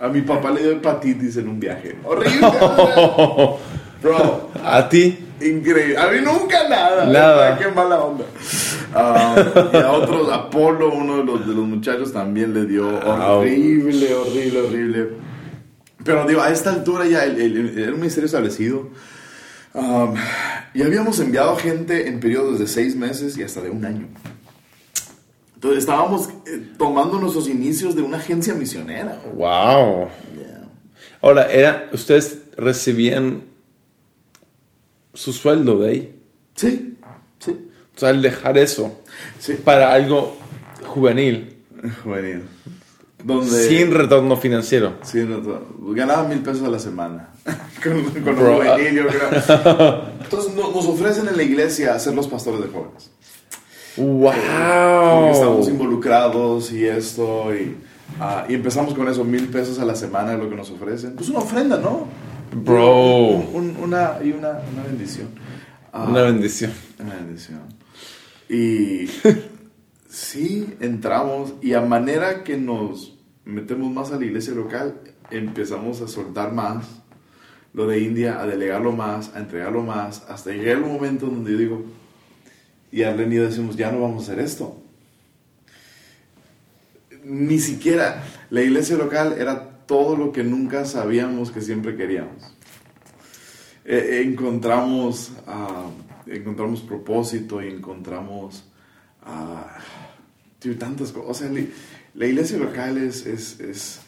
a mi papá le dio hepatitis en un viaje. Horrible. [LAUGHS] Bro, ¿A ti? increíble. A mí nunca nada. Nada. Qué mala onda. Ah, y a otros, Apolo, uno de los, de los muchachos, también le dio horrible, horrible, horrible. Pero digo, a esta altura ya el- el- era un ministerio establecido. Um, y habíamos enviado gente en periodos de seis meses y hasta de un año. Entonces estábamos eh, tomando nuestros inicios de una agencia misionera. Wow. Yeah. Ahora, era, ustedes recibían su sueldo de ahí. Sí, sí, O sea, al dejar eso sí. para algo juvenil, Bueno, donde sin retorno financiero. sí, no, no, ganaba mil pesos a la semana [LAUGHS] con, con Bro, un juvenil, yo creo. Entonces no- nos ofrecen en la iglesia ser los pastores de jóvenes. Porque estamos Wow. involucrados y esto y, ah, y empezamos con eso, mil pesos a la semana es lo que nos ofrecen. Pues una ofrenda, ¿no? Bro. Un- un- una, y una, una bendición. Ah, Una bendición. Una bendición. Y [LAUGHS] sí, entramos y a manera que nos metemos más a la iglesia local, empezamos a soltar más lo de India, a delegarlo más, a entregarlo más, hasta llegar el momento donde yo digo, y Arlen y decimos, ya no vamos a hacer esto. Ni siquiera la iglesia local era todo lo que nunca sabíamos que siempre queríamos. Eh, encontramos, ah, encontramos propósito y encontramos ah, tío, tantas cosas. O sea, la, la iglesia local es, es, es,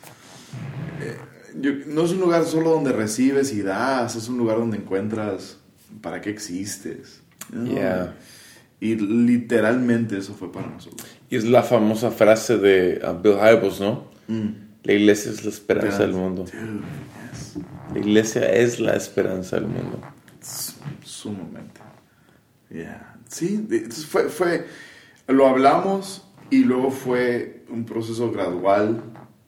eh, yo- no es un lugar solo donde recibes y das, es un lugar donde encuentras para qué existes. ¿no? Yeah. Y literalmente eso fue para nosotros. Y es la famosa frase de uh, Bill Hybels, ¿no? Mm. La iglesia es la esperanza del mundo. Dude, yes. La iglesia es la esperanza del mundo. Sumamente. Yeah. Sí, fue, fue, lo hablamos y luego fue un proceso gradual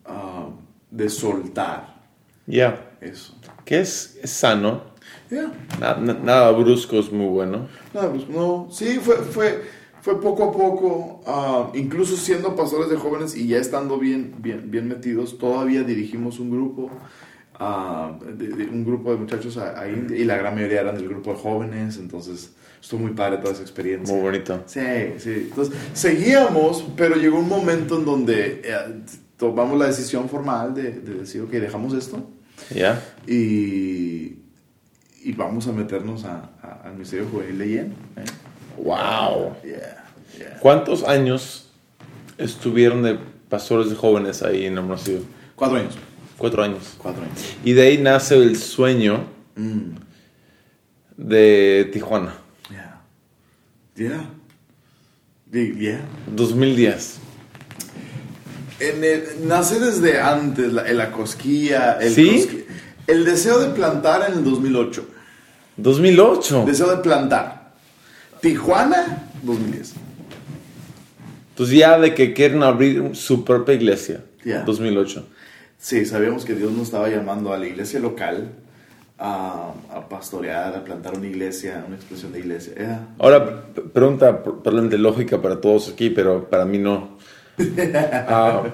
ah, de soltar Ya. eso. Que es, es sano. Yeah. Na- na- nada brusco es muy bueno. Nada, pues, no, sí, fue, fue, fue poco a poco, ah, incluso siendo pastores de jóvenes y ya estando bien, bien, bien metidos, todavía dirigimos un grupo, ah, de- de- un grupo de muchachos ahí, y la gran mayoría eran del grupo de jóvenes, entonces estuvo muy padre toda esa experiencia. Muy bonito. Sí, sí. Entonces, seguíamos, pero llegó un momento en donde eh, tomamos la decisión formal de, de decir, ok, dejamos esto ¿Ya? y, y vamos a meternos a- a- al Ministerio Juvenil de Yen. ¿eh? ¡Wow! Yeah, yeah. ¿Cuántos años estuvieron de pastores de jóvenes ahí en Hermosillo? Cuatro años. Cuatro años. Cuatro años. Y de ahí nace el sueño Mm, de Tijuana. Yeah. Yeah. Di- Yeah. 2010. En el- nace desde antes la, la cosquilla. El ¿Sí? el deseo de plantar en el 2008. 2008. Deseo de plantar. Tijuana, 2010. Entonces ya de que quieren abrir su propia iglesia. Ya. 2008. Sí, sabíamos que Dios nos estaba llamando a la iglesia local a, a pastorear, a plantar una iglesia, una expresión de iglesia. Yeah. Ahora, pregunta pr- probablemente lógica para todos aquí, pero para mí no. [LAUGHS] Ah,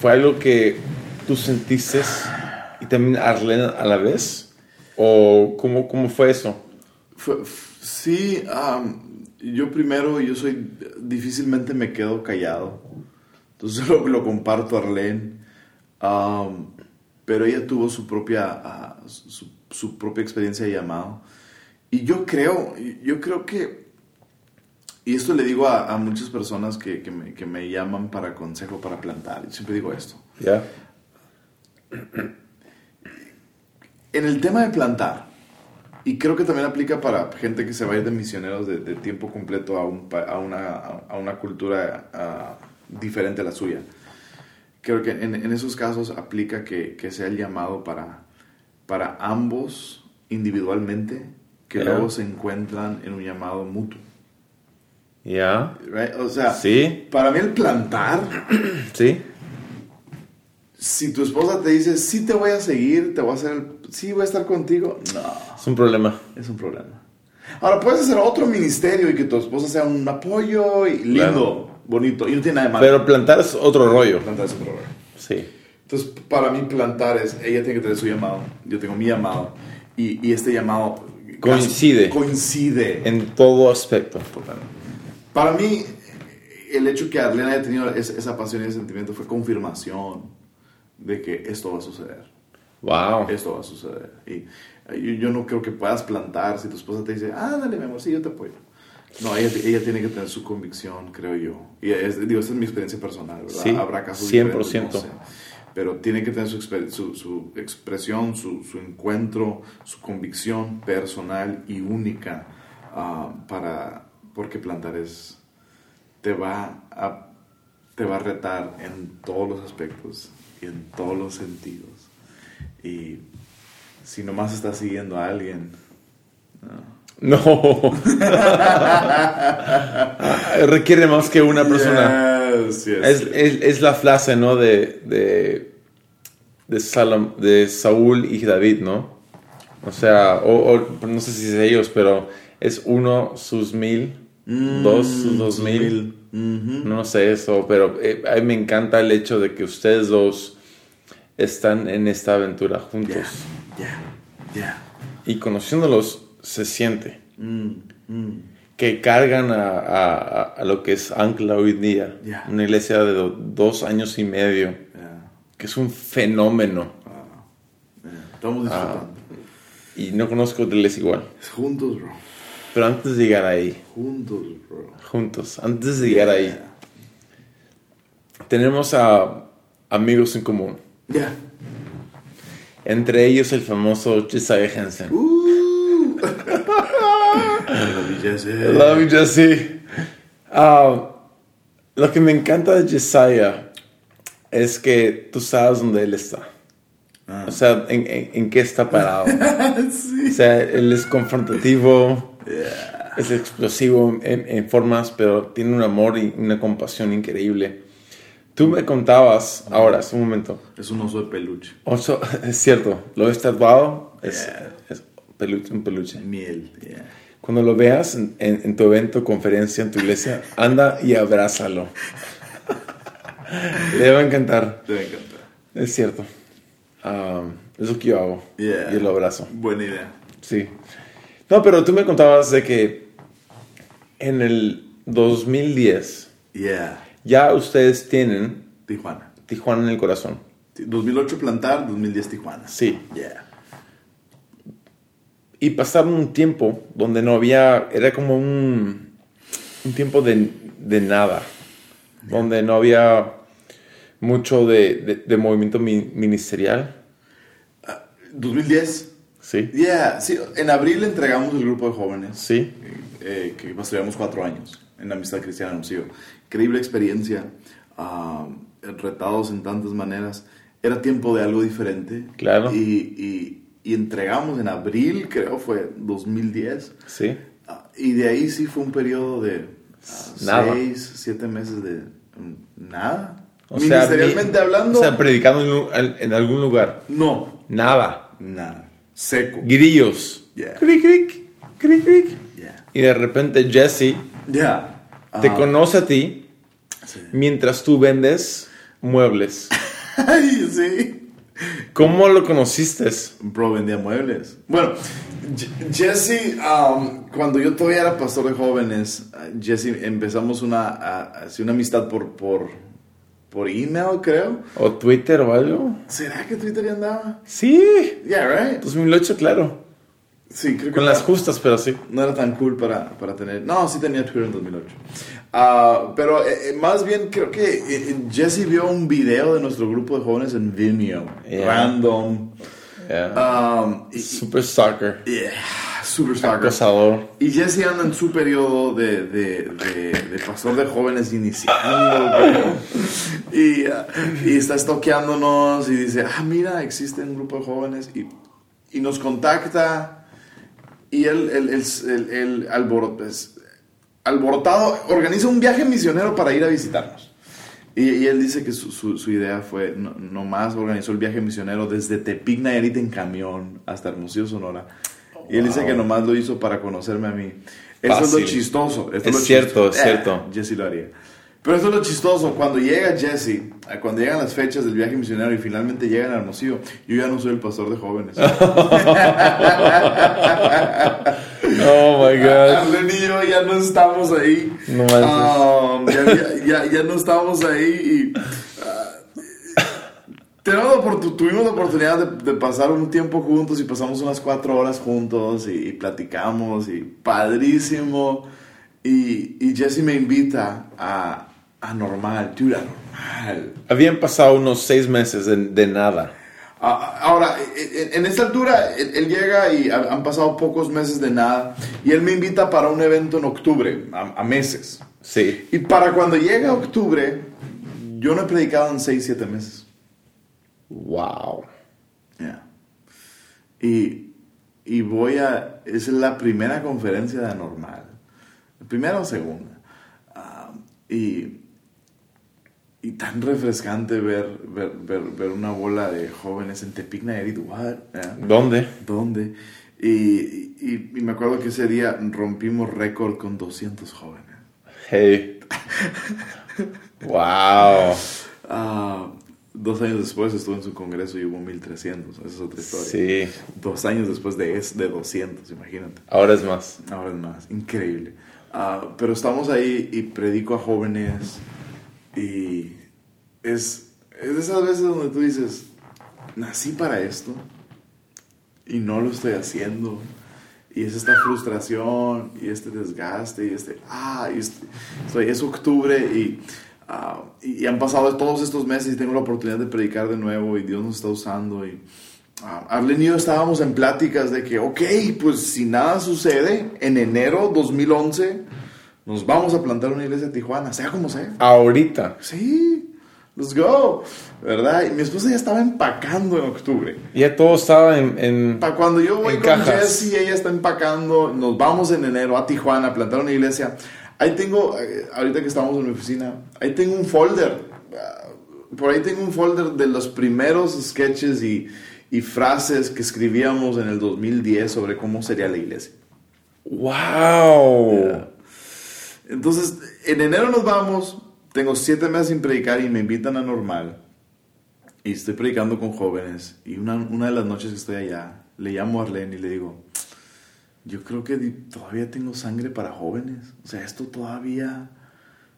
¿Fue algo que tú sentiste y también Arlene a la vez? ¿O cómo, cómo fue eso? Fue- sí, yo primero, yo soy, difícilmente me quedo callado. Entonces [LAUGHS] lo, lo comparto a Arlene. Pero ella tuvo su propia, ah, su, su propia experiencia de llamado. Y yo creo, yo creo que, y esto le digo a, a muchas personas que, que me, que me llaman para consejo para plantar. Yo siempre digo esto. ¿Ya? En el tema de plantar, y creo que también aplica para gente que se va a ir de misioneros de, de tiempo completo a, un pa- a, una, a una cultura ah, diferente a la suya. Creo que en, en esos casos aplica que, que sea el llamado para, para ambos individualmente, que luego se encuentran en un llamado mutuo. ¿Ya? right? O sea, ¿Sí? para mí el plantar [CLEARS THROAT] ¿Sí? si tu esposa te dice, sí te voy a seguir, te voy a hacer, el, sí voy a estar contigo, no, Es un problema. es un problema. Ahora, puedes hacer otro ministerio y que tu esposa sea un apoyo y lindo, Claro. Bonito, y no tiene nada de malo. Pero plantar es otro rollo. plantar es otro rollo. Sí. Entonces, para mí plantar es, ella tiene que tener su llamado, yo tengo mi llamado, y, y este llamado Coincide. Coincide. En todo aspecto. Para mí, el hecho que Arlene haya tenido esa, pasión y ese sentimiento fue confirmación de que esto va a suceder. Wow. esto va a suceder. Y yo no creo que puedas plantar si tu esposa te dice, ah, dale, mi amor, sí, yo te apoyo. No, ella, ella tiene que tener su convicción, creo yo. Y es, digo, esa es mi experiencia personal, ¿verdad? Sí, Habrá casos 100%. diferentes, no sé. Pero tiene que tener su, su, su expresión, su, su encuentro, su convicción personal y única ah, para, porque plantar es, te va a, te va a retar en todos los aspectos y en todos los sentidos. Y si nomás estás siguiendo a alguien, No. [LAUGHS] Requiere más que una persona. Yes, yes, Es, yes. es, es la frase, ¿no? De, de, de, Salam- de Saúl y David, ¿no? O sea, o, o- no sé si es ellos, pero es uno sus mil, dos sus dos mil. No sé eso, pero eh, a mí me encanta el hecho de que ustedes dos están en esta aventura juntos. Ya, ya. Y conociéndolos se siente Mm, mm. que cargan a, a- a lo que es Ancla hoy día. Una iglesia de do- dos años y medio, que es un fenómeno. Ya. Estamos disfrutando. Y no conozco iglesia igual. Juntos, bro. Pero antes de llegar ahí, Juntos, bro. juntos, antes de llegar ahí, tenemos a amigos en común. Ya. Entre ellos el famoso Josiah Henson. Uh. Jesse. [LAUGHS] Love you, Jesse. Ah, lo que me encanta de Jesiah es que tú sabes dónde él está. Ah. O sea, en, en- en qué está parado. [LAUGHS] sí. O sea, él es confrontativo, Yeah. es explosivo en, en formas, pero tiene un amor y una compasión increíble. Tú me contabas ahora, hace un momento, Es un oso de peluche. oso, [LAUGHS] es cierto, lo he tatuado, es, Yeah. es peluche, un peluche. Miel. Yeah. Cuando lo veas en, en- en tu evento, conferencia, en tu iglesia, anda y abrázalo. Le va a encantar. Te va a encantar. Es cierto. Ah, es lo que yo hago. Yeah. Yo lo abrazo. Buena idea. Sí. No, pero tú me contabas de que en el 2010 Yeah. ya ustedes tienen Tijuana. Tijuana en el corazón. Sí, 2008 plantar, 2010 Tijuana. Sí. Yeah. Y pasaron un tiempo donde no había, era como un, un tiempo de, de nada, donde no había mucho de, de- de movimiento mi- ministerial. 2010. Sí. Yeah. Sí, en abril entregamos el grupo de jóvenes. Sí. eh, que pastoreamos cuatro años en la amistad cristiana Hermosillo. Increíble experiencia, ah, retados en tantas maneras. Era tiempo de algo diferente. Claro. Y, y- y entregamos en abril, creo fue 2010. Sí. Ah, y de ahí sí fue un periodo de Nada. seis, siete meses de mm, nada. O sea, Ministerialmente mi- hablando, O sea, predicando en, en algún lugar. no, Nada. nada. Seco. Grillos. Yeah. Cric, cric, cric, cric. Yeah. Y de repente Jesse Ya. te Ah, conoce a ti sí. mientras tú vendes muebles. [LAUGHS] Ay, sí. ¿Cómo lo conociste? Bro vendía muebles. Bueno, Jesse, um, cuando yo todavía era pastor de jóvenes, uh, Jesse empezamos una, a- así una amistad por, por, por email, creo. ¿O Twitter o algo? ¿Será que Twitter ya andaba? Sí. Yeah, right. 2008, claro. Sí, creo que Con las justas, pero sí. no era tan cool para, para tener. No, sí tenía Twitter en 2008. Ah, pero eh, eh, más bien creo que eh, eh, Jesse vio un video de nuestro grupo de jóvenes en Vimeo, Yeah. random. Yeah. Um, y- Super stalker. yeah, super stalker. Acosador. Y Jesse anda en su periodo de, de, de, de pastor de jóvenes iniciando. y, ah, y está estoqueándonos y dice, ah, mira, existe un grupo de jóvenes. Y, y nos contacta. Y él, él alboro- pues, alborotado organiza un viaje misionero para ir a visitarnos. Y, y él dice que su, su, su idea fue, no, nomás organizó el viaje misionero desde Tepic, Nayarit en camión hasta Hermosillo, Sonora. Y él dice que nomás lo hizo para conocerme a mí. Es lo chistoso. esto Es lo cierto, chistoso. es cierto. Jesse lo haría. Pero esto es lo chistoso. Cuando llega Jesse, eh, cuando llegan las fechas del viaje misionero y finalmente llegan a Hermosillo, yo ya no soy el pastor de jóvenes. [LAUGHS] Oh my god. Arlen y yo ya no estamos ahí. No. Um, ya, ya- ya- ya no estamos ahí y... oportu- tuvimos la oportunidad de, de pasar un tiempo juntos y pasamos unas cuatro horas juntos y, y platicamos y padrísimo. Y, y Jesse me invita a, a Normal, dude, a Normal. Habían pasado unos seis meses de, de nada. Ah, Ahora, en, en esta altura, él, él llega y ha- han pasado pocos meses de nada y él me invita para un evento en octubre, a, a meses. Sí. Y para cuando llega octubre, yo no he predicado en 6, 7 meses. Wow. Yeah. Y, y voy a, es la primera conferencia de Anormal, primera o segunda. Ah, y, y tan refrescante ver, ver, ver, ver una bola de jóvenes en Tepic Nayarit, what? Yeah. ¿Dónde? ¿Dónde? Y, y, y me acuerdo que ese día rompimos récord con 200 jóvenes. Hey. wow. [LAUGHS] Ah, dos años después estuve en su congreso y hubo 1300. Esa es otra historia. Sí. Dos años después de, es, de 200, imagínate. Ahora es más. Ahora es más, increíble. Ah, pero estamos ahí y predico a jóvenes y es, es de esas veces donde tú dices, nací para esto y no lo estoy haciendo. Y es esta frustración y este desgaste y este, ah, y este- es octubre y, ah, y, han pasado todos estos meses y tengo la oportunidad de predicar de nuevo y Dios nos está usando y, ah, Arlene y yo estábamos en pláticas de que, ok, pues si nada sucede, en enero 2011 nos vamos a plantar una iglesia en Tijuana, sea como sea. Ahorita. Sí, let's go, ¿verdad? Y mi esposa ya estaba empacando en octubre. Ya todo estaba en... en- Para cuando yo voy En con cajas. Jessie, ella está empacando, nos vamos en enero a Tijuana a plantar una iglesia. Ahí tengo, eh, ahorita que estamos en mi oficina, ahí tengo un folder. ah, Por ahí tengo un folder de los primeros sketches y, y frases que escribíamos en el 2010 sobre cómo sería la iglesia. ¡Wow! Entonces, en enero nos vamos, tengo siete meses sin predicar y me invitan a Normal. Y estoy predicando con jóvenes. Y una, una de las noches que estoy allá, le llamo a Arlene y le digo, yo creo que todavía tengo sangre para jóvenes. O sea, esto todavía,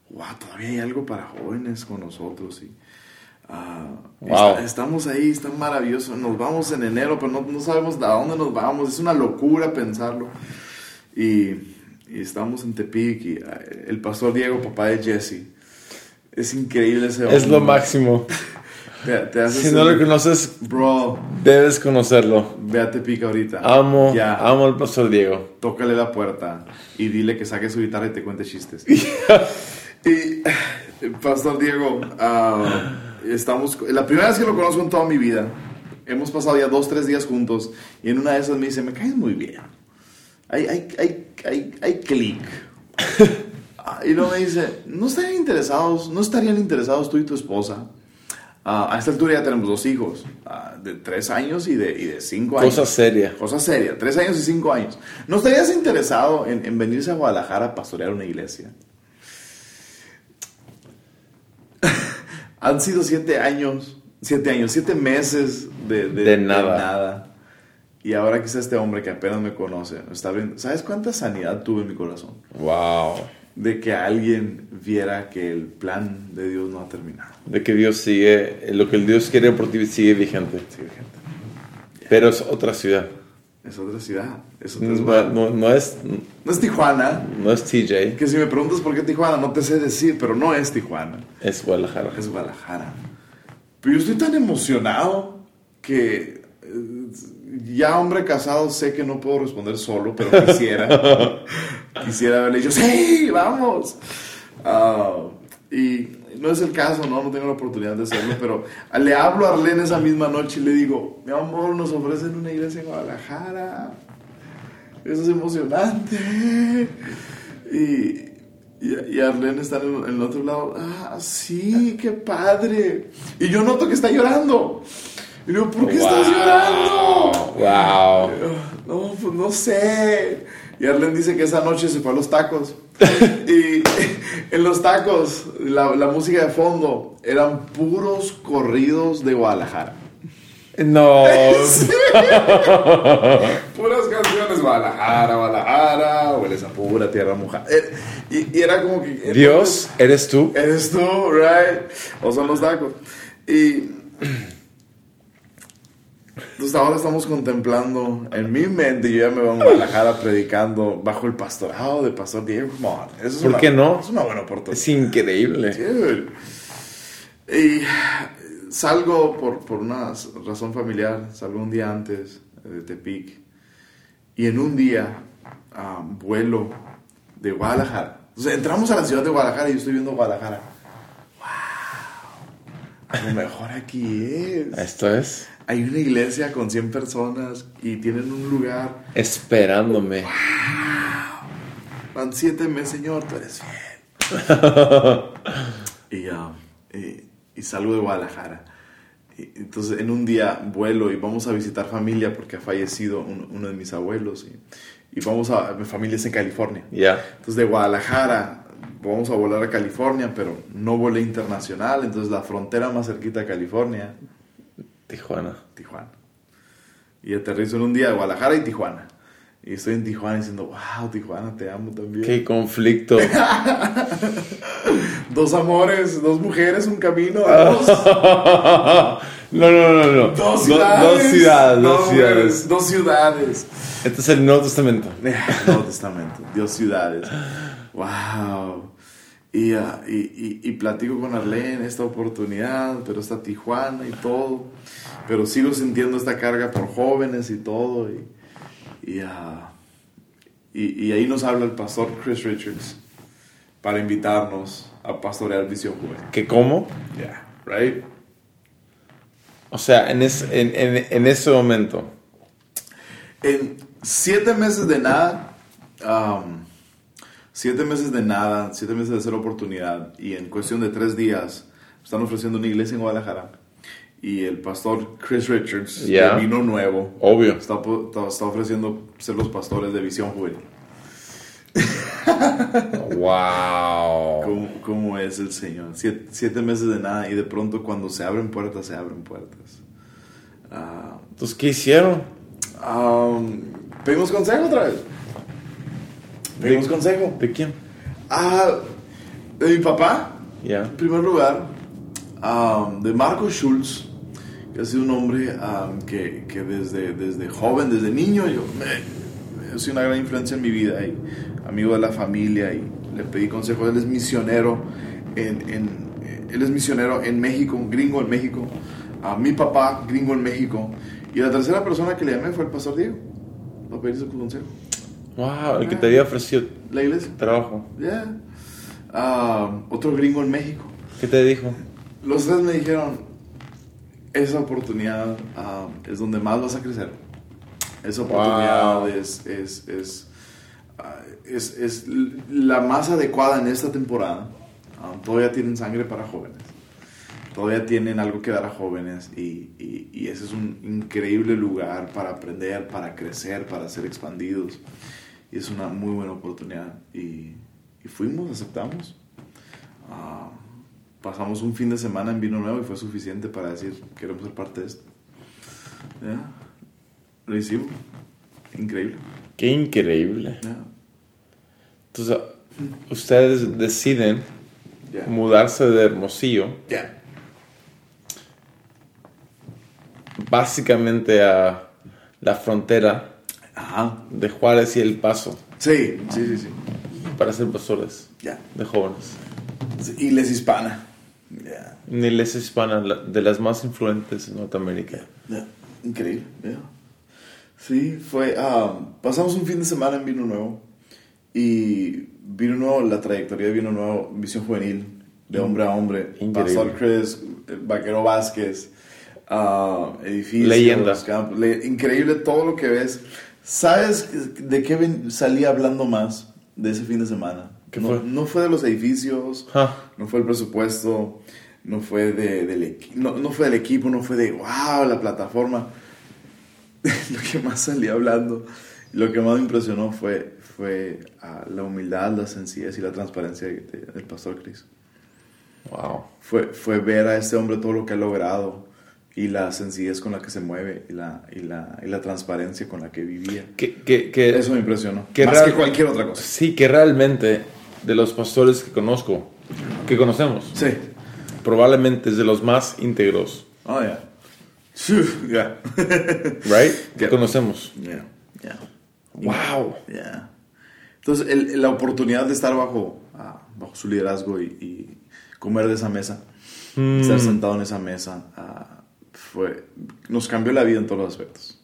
wow, todavía hay algo para jóvenes con nosotros. Y, ah, Wow. está- estamos ahí, está maravilloso. Nos vamos en enero, pero no, no sabemos a dónde nos vamos. Es una locura pensarlo. Y, y estamos en Tepic y ah, el pastor Diego, papá de Jesse. Es increíble ese Es lo hombre. máximo. [LAUGHS] Te, te haces Si no lo conoces, Bro, debes conocerlo. ve a Tepic ahorita. Amo, Ya, amo al pastor Diego. tócale la puerta y dile que saque su guitarra y te cuente chistes. [LAUGHS] y, Pastor Diego, ah, estamos, la primera vez que lo conozco en toda mi vida, hemos pasado ya dos, tres días juntos y en una de esas me dice, me caes muy bien. Hay, hay, hay, hay. Ah, [LAUGHS] y luego me dice, ¿no estarían interesados, no estarían interesados tú y tu esposa? Ah, a esta altura ya tenemos dos hijos, ah, de tres años y de, y de cinco años. Cosa seria. Cosa seria, tres años y cinco años. ¿No estarías interesado en, en venirse a Guadalajara a pastorear una iglesia? [LAUGHS] Han sido siete años, siete años, siete meses de, De nada. nada. Y ahora quizá este hombre que apenas me conoce, está viendo. ¿Sabes cuánta sanidad tuve en mi corazón? ¡Wow! De que alguien viera que el plan de Dios no ha terminado. De que Dios sigue, lo que el Dios quiere por ti sigue vigente. Sí, gente. Pero es otra ciudad. Es otra ciudad. Es, otra- No, no- no es, no es Tijuana. no es TJ, Que si me preguntas por qué Tijuana, no te sé decir, pero no es Tijuana. es Guadalajara. Es Guadalajara. Pero yo estoy tan emocionado que eh, ya hombre casado sé que no puedo responder solo, pero quisiera. [LAUGHS] quisiera haberle dicho, sí, vamos. Ah, y no es el caso, ¿no? No tengo la oportunidad de hacerlo, pero le hablo a Arlene esa misma noche y le digo, mi amor, nos ofrecen una iglesia en Guadalajara. Eso es emocionante. Y, y, Arlene está en el, en el otro lado. Ah, sí, qué padre. Y yo noto que está llorando. Y le digo, ¿por qué estás llorando? ¡Wow! No, pues no sé. Y Arlen dice que esa noche se fue a los tacos. [LAUGHS] y en los tacos, la, la música de fondo eran puros corridos de Guadalajara. No, [LAUGHS] [LAUGHS] Puras canciones, Guadalajara, Guadalajara, hueles a pura tierra mojada. Eh, Y, y era como que... Dios, ¿eres tú? Eres tú, right? O son los tacos. Y. Entonces ahora estamos contemplando, en mi mente yo ya me veo en Guadalajara predicando bajo el pastorado de Pastor Diego. Come on, eso es ¿Por una- qué no? Es una buena oportunidad. Es increíble. Dude. Y salgo por, por una razón familiar, salgo un día antes de Tepic. Y en un día ah, vuelo de Guadalajara. Sea, entramos a la ciudad de Guadalajara y yo estoy viendo Guadalajara. ¡Wow! A lo mejor aquí es. Esto es Hay una iglesia con 100 personas y tienen un lugar. esperándome. Van siete meses, Señor, tú eres fiel. [LAUGHS] y, ah, y, y salgo de Guadalajara. Y, entonces, en un día vuelo y vamos a visitar familia porque ha fallecido un- uno de mis abuelos. Y, y vamos a. Mi familia es en California. Ya. Entonces, de Guadalajara vamos a volar a California, pero no volé internacional. Entonces, la frontera más cerquita a California, Tijuana. Tijuana. Y aterrizo en un día de Guadalajara y Tijuana. Y estoy en Tijuana diciendo, wow, Tijuana, te amo también. Qué conflicto. [LAUGHS] Dos amores, dos mujeres, un camino. Dos, [LAUGHS] No, no, no, no. dos Do- ciudades. Dos ciudades, dos ciudades. Dos ciudades. Este es el Nuevo Testamento. [LAUGHS] Nuevo Testamento, Dios ciudades. Wow. Y, y, y, y platico con Arlene esta oportunidad, pero está Tijuana y todo. Pero sigo sintiendo esta carga por jóvenes y todo. Y, y, ah, y, ahí nos habla el pastor Chris Richards para invitarnos a pastorear Visión Juvenil. ¿Que cómo? Yeah, right? O sea, en, es- en, en, en ese momento. En siete meses de nada, um, siete meses de nada, siete meses de cero oportunidad, y en cuestión de tres días, están ofreciendo una iglesia en Guadalajara. Y el pastor Chris Richards, de Vino Nuevo, Obvio. está, está- ofreciendo ser los pastores de Visión Juvenil. [LAUGHS] ¡Wow! ¿Cómo, cómo es el Señor? Siete, siete meses de nada, y de pronto cuando se abren puertas, se abren puertas. Ah, Entonces, ¿qué hicieron? um, ¿Pedimos consejo otra vez? ¿Pedimos consejo? ¿De quién? Ah, de mi papá, Ya. en primer lugar, um, de Marco Schultz, que ha sido un hombre um, que, que desde, desde joven, desde niño, yo me, ha sido una gran influencia en mi vida y amigo de la familia y le pedí consejo. Él es misionero en, en- él es misionero en México, un gringo en México. A mi papá, gringo en México. Y la tercera persona que le llamé fue el pastor Diego, para pedir su consejo. ¡Wow! El que te había ofrecido La iglesia. trabajo. Yeah. Ah, otro gringo en México. ¿Qué te dijo? Los tres me dijeron, esa oportunidad ah, es donde más vas a crecer. Esa oportunidad Wow. es, es, es, ah, es, es la más adecuada en esta temporada. Ah, todavía tienen sangre para jóvenes. Todavía tienen algo que dar a jóvenes y, y- y ese es un increíble lugar para aprender, para crecer, para ser expandidos. Y es una muy buena oportunidad. Y, y fuimos, aceptamos. Ah, pasamos un fin de semana en Vino Nuevo y fue suficiente para decir, queremos ser parte de esto. Ya, Lo hicimos. Increíble. ¡Qué increíble! Ya, Entonces, ustedes deciden mudarse de Hermosillo Ya. básicamente a la frontera Ajá. de Juárez y El Paso Sí, sí, sí, sí. para ser pastores Ya. de jóvenes. Y les hispana. Ni les hispana, de las más influentes en Norteamérica. Increíble. Sí, fue. ah, pasamos un fin de semana en Vino Nuevo. Y Vino Nuevo, la trayectoria de Vino Nuevo, visión juvenil, de hombre a hombre. Increíble. Pastor Chris, Vaquero Vázquez, ah, edificios. Leyenda. campos, le- increíble todo lo que ves. ¿Sabes de qué salí hablando más de ese fin de semana? ¿Qué no, fue? no fue de los edificios, Ja. no fue el presupuesto, no fue, de, del, no, no fue del equipo, no fue de, wow, la plataforma. [LAUGHS] lo que más salí hablando, lo que más me impresionó fue, fue ah, la humildad, la sencillez y la transparencia de- de- del pastor Chris. Wow. Fue, fue ver a este hombre todo lo que ha logrado y la sencillez con la que se mueve y la, y la, y la transparencia con la que vivía. Que, que, que- Eso me impresionó. que más real- que cualquier otra cosa. Sí, que realmente de los pastores que conozco, que conocemos, Sí. probablemente es de los más íntegros, Oh, yeah. Ya. [LAUGHS] ¿right? [LAUGHS] Que Yeah. conocemos. Yeah. Yeah. Wow. Yeah. Entonces, el- la oportunidad de estar bajo, ah, bajo su liderazgo y, y comer de esa mesa, Mm. estar sentado en esa mesa, ah, fue, nos cambió la vida en todos los aspectos.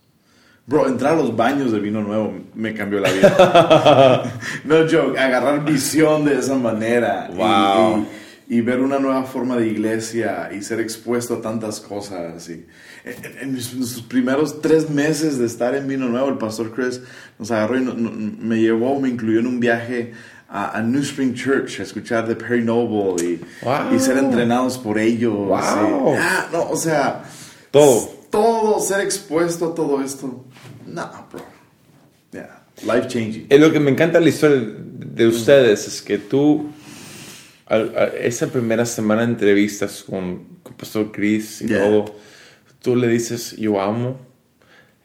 Bro, entrar a los baños de vino nuevo me cambió la vida. [LAUGHS] no joke, agarrar visión de esa manera. y- Wow. Y, y ver una nueva forma de iglesia y ser expuesto a tantas cosas. Y, en, en mis- nuestros primeros tres meses de estar en Vino Nuevo, el pastor Chris nos agarró y no- no- me llevó, me incluyó en un viaje a, a New Spring Church a escuchar de Perry Noble y, Wow. y ser entrenados por ellos. Wow. y- ah, no, o sea, Todo. todo, ser expuesto a todo esto. No, bro. Yeah, life changing. Eh, Lo que me encanta la historia de ustedes es que tú, a- esa primera semana de entrevistas con, con Pastor Chris y Yeah. todo, tú le dices, yo amo,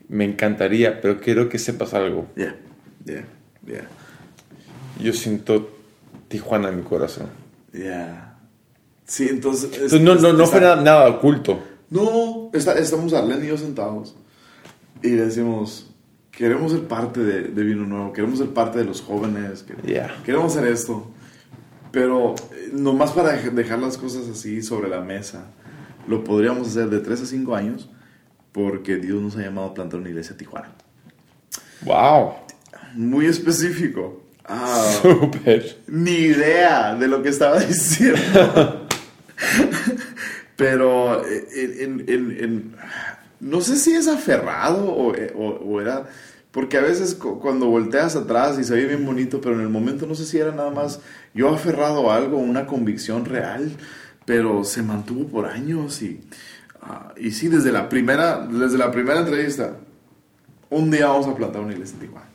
me encantaría, pero quiero que sepas algo. Yeah, yeah, yeah, Yo siento Tijuana en mi corazón. yeah. Sí, entonces. es- Entonces, no, no, no fue nada, nada oculto. No, está- estamos Arlene y yo sentados y decimos, queremos ser parte de, de Vino Nuevo, queremos ser parte de los jóvenes, que- Yeah. queremos hacer esto. Pero eh, nomás para dej- dejar las cosas así sobre la mesa, lo podríamos hacer de 3 a 5 años porque Dios nos ha llamado a plantar una iglesia en Tijuana. Wow. Muy específico. Ah, Súper. ni idea de lo que estaba [LAUGHS] diciendo. [LAUGHS] Pero eh, en, en- en- no sé si es aferrado o, o- o era... Porque a veces cu- cuando volteas atrás y se ve bien bonito, pero en el momento no sé si era nada más yo aferrado a algo, una convicción real, pero se mantuvo por años y, ah, y sí, desde la, primera, desde la primera entrevista, un día vamos a plantar una iglesia en Tijuana.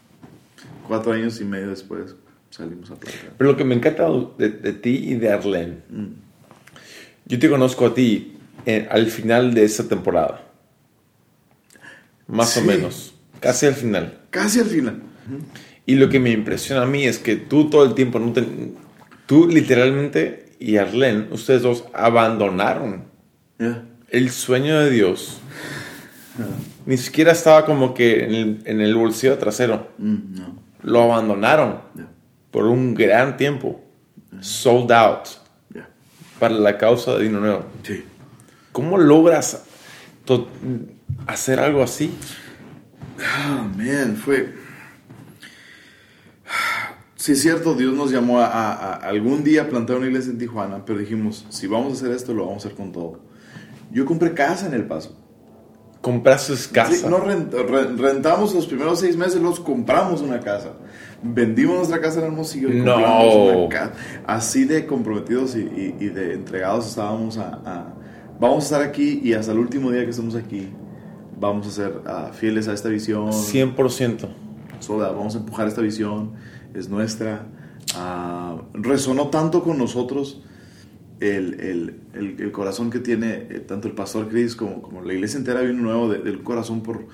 Cuatro años y medio después salimos a plantar. Pero lo que me encanta de, de ti y de Arlene, yo te conozco a ti eh, al final de esa temporada. Más o menos. Casi al final. Casi al final. Y lo que me impresiona a mí es que tú todo el tiempo, no te- tú literalmente y Arlene, ustedes dos abandonaron el sueño de Dios. Ni siquiera estaba como que en el, en el bolsillo trasero. Mm, no. Lo abandonaron por un gran tiempo. Sold out. Para la causa de Dino Nuevo. Sí. ¿Cómo logras hacer algo así? Ah, man, fue. Sí, es cierto, Dios nos llamó a, a- a algún día plantar una iglesia en Tijuana, pero dijimos, si vamos a hacer esto, lo vamos a hacer con todo. Yo compré casa en El Paso. Compraste casa. Sí, no rent- re- rentamos los primeros seis meses, los compramos una casa. Vendimos nuestra casa en Hermosillo y No. compramos una casa. Así de comprometidos y, y- y de entregados estábamos a, a- Vamos a estar aquí y hasta el último día que estemos aquí vamos a ser ah, fieles a esta visión. 100%. Soda, vamos a empujar esta visión, es nuestra. Ah, resonó tanto con nosotros el, el- el- el corazón que tiene eh, tanto el pastor Chris como, como la iglesia entera vino nuevo de- del corazón por,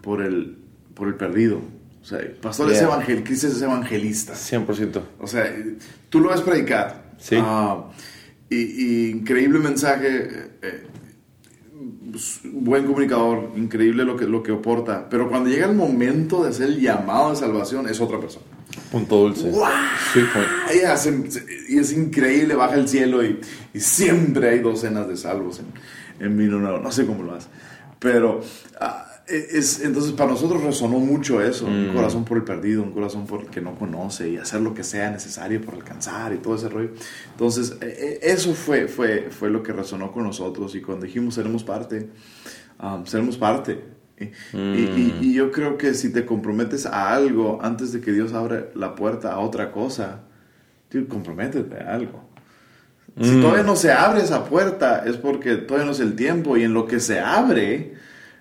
por, el, por el perdido. O sea, el pastor es Yeah. evangel, Chris es evangelista. 100%. O sea, tú lo ves predicar. Sí. Ah, y, y increíble mensaje. eh, eh, buen comunicador, increíble lo que, lo que aporta. Pero cuando llega el momento de hacer el llamado de salvación, es otra persona. Punto dulce. Sweet point. Y es increíble, baja el cielo y, y siempre hay docenas de salvos en, en Vino Nuevo. No sé cómo lo hace. Pero ah, es, entonces para nosotros resonó mucho eso. Un corazón por el perdido, un corazón por el que no conoce y hacer lo que sea necesario por alcanzar y todo ese rollo. Entonces eh, eh, eso fue, fue, fue lo que resonó con nosotros y cuando dijimos seremos parte, ah, seremos parte. Y, y- y- y yo creo que si te comprometes a algo antes de que Dios abra la puerta a otra cosa, tío, comprométete a algo. Si todavía no se abre esa puerta es porque todavía no es el tiempo y en lo que se abre,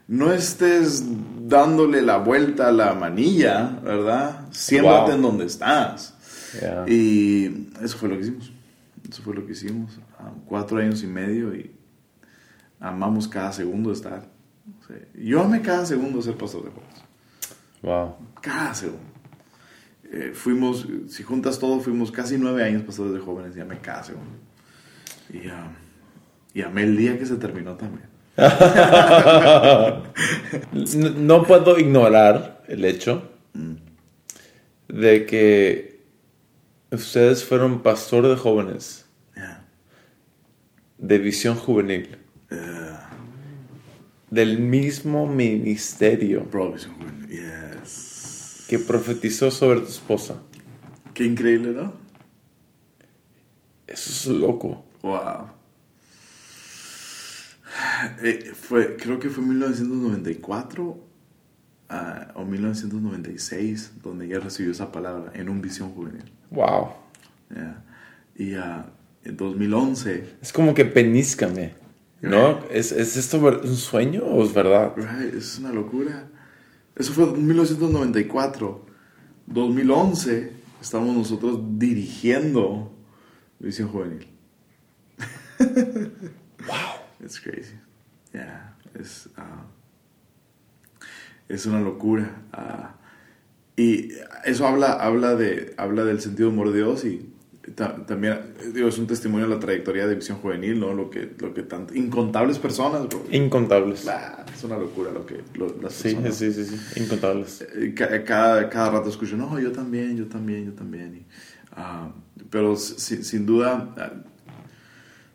no estés dándole la vuelta a la manilla, ¿verdad? Siéntate Wow. en donde estás. Yeah. Y eso fue lo que hicimos. Eso fue lo que hicimos. Ah, cuatro años y medio y amamos cada segundo de estar. Yo amé cada segundo ser pastor de jóvenes. Wow. Cada segundo. Eh, fuimos, si juntas todo, fuimos casi nueve años pastores de jóvenes y amé cada segundo. Y, ah, y amé el día que se terminó también. [LAUGHS] No, no puedo ignorar el hecho de que ustedes fueron pastor de jóvenes Yeah. de visión juvenil Eh, del mismo ministerio Juvenil, Yes. que profetizó sobre tu esposa. Qué increíble, ¿no? Eso es loco. Wow. Eh, fue, creo que fue 1994 ah, o 1996 donde ella recibió esa palabra en un visión juvenil. Wow. Yeah. Y ah, en 2011, Es como que peníscame. ¿No? ¿Es, ¿Es esto un sueño o es verdad? right, es una locura. Eso fue en 1994. 2011 estamos nosotros dirigiendo visión juvenil. [LAUGHS] Wow. It's crazy. Yeah, es, ah, es una locura. ah, y eso habla, habla, de, habla del sentido de humor de Dios y también, eh, digo, es un testimonio de la trayectoria de Visión Juvenil, ¿no? Lo que, lo que tanto, incontables personas, bro. Incontables. Es una locura lo que lo- las Sí, personas. sí, sí, sí. Incontables. Eh, ca- Cada, cada rato escucho, no, yo también, yo también, yo también. Y, ah, pero si- sin duda, ah,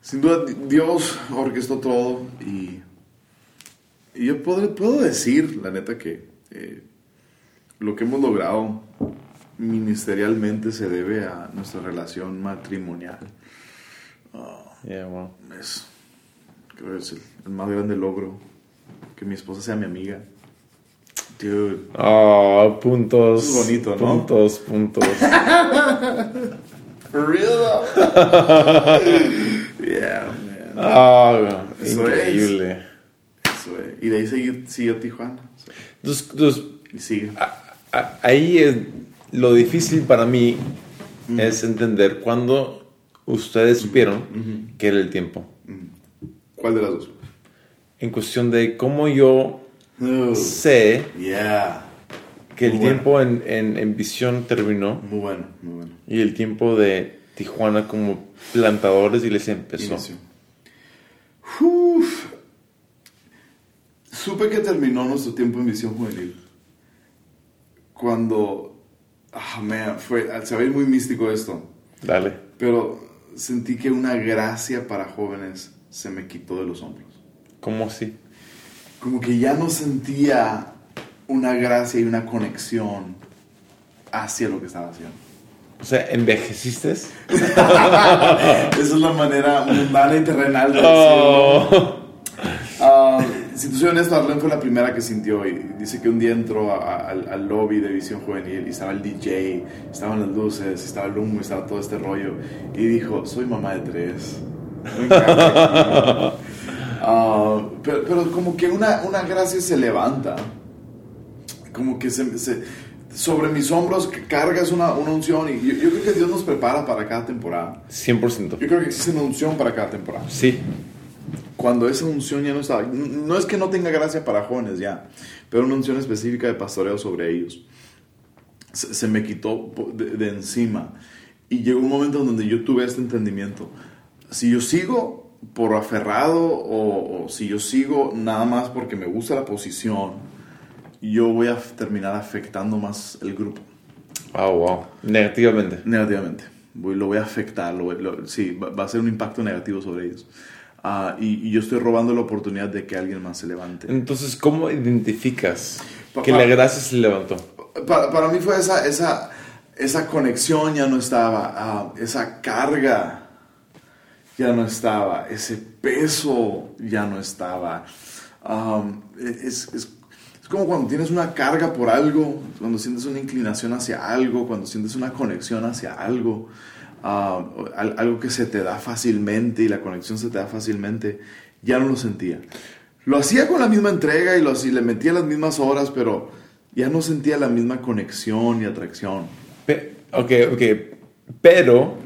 sin duda, Dios orquestó todo y, y yo puedo, puedo decir, la neta, que eh, lo que hemos logrado ministerialmente se debe a nuestra relación matrimonial. Yeah, wow. Es, creo que es el, el más grande logro. Que mi esposa sea mi amiga. Dude. Ah, puntos. Es bonito, ¿no? Puntos, puntos. [LAUGHS] For real [LAUGHS] yeah, man. Ah, Eso es. increíble. Eso es. Y de ahí siguió, siguió Tijuana. Entonces, entonces, Y sigue. a- a- ahí es lo difícil para mí es entender cuándo ustedes supieron que era el tiempo. ¿Cuál de las dos? En cuestión de cómo yo Oh, sé yeah. que el bueno. tiempo en, en, en visión terminó Muy bueno, muy bueno. y el tiempo de Tijuana como plantadores y les empezó. Uf. Supe que terminó nuestro tiempo en visión juvenil. Cuando. Ah, man, fue, se va a ir muy místico esto. Dale. Pero sentí que una gracia para jóvenes se me quitó de los hombros. ¿Cómo así? Como que ya no sentía una gracia y una conexión hacia lo que estaba haciendo. O sea, ¿envejeciste? [LAUGHS] Esa es la manera mundana y terrenal de decirlo. Oh. Ah, si te soy honesto, Arlene fue la primera que sintió y dice que un día entró a- a- al, al lobby de Visión Juvenil y estaba el DJ, estaban las luces, estaba el humo, estaba todo este rollo y dijo, soy mamá de tres. Me encanta aquí". [LAUGHS] Ah, pero, pero como que una, una gracia se levanta, como que se, se- sobre mis hombros cargas una, una unción y yo, yo creo que Dios nos prepara para cada temporada. 100%. Yo creo que existe una unción para cada temporada Sí. Cuando esa unción ya no estaba, no es que no tenga gracia para jóvenes ya, pero una unción específica de pastoreo sobre ellos. Se, se me quitó de, de encima y llegó un momento en donde yo tuve este entendimiento. Si yo sigo por aferrado o, o si yo sigo nada más porque me gusta la posición, yo voy a terminar afectando más el grupo. Ah, wow. Negativamente. Negativamente. Voy, lo voy a afectar. Lo, voy- lo- sí, va, va a ser un impacto negativo sobre ellos. Ah, y, y yo estoy robando la oportunidad de que alguien más se levante. Entonces, ¿cómo identificas Pa- que pa- la gracia se levantó? Para, para mí fue esa, esa, esa conexión ya no estaba. ah, esa carga ya no estaba. Ese peso ya no estaba. Am, es, es- es como cuando tienes una carga por algo, cuando sientes una inclinación hacia algo, cuando sientes una conexión hacia algo, al- algo que se te da fácilmente y la conexión se te da fácilmente, ya no lo sentía. Lo hacía con la misma entrega y, lo, y le metía las mismas horas, pero ya no sentía la misma conexión y atracción. Pe- ok, ok. Pero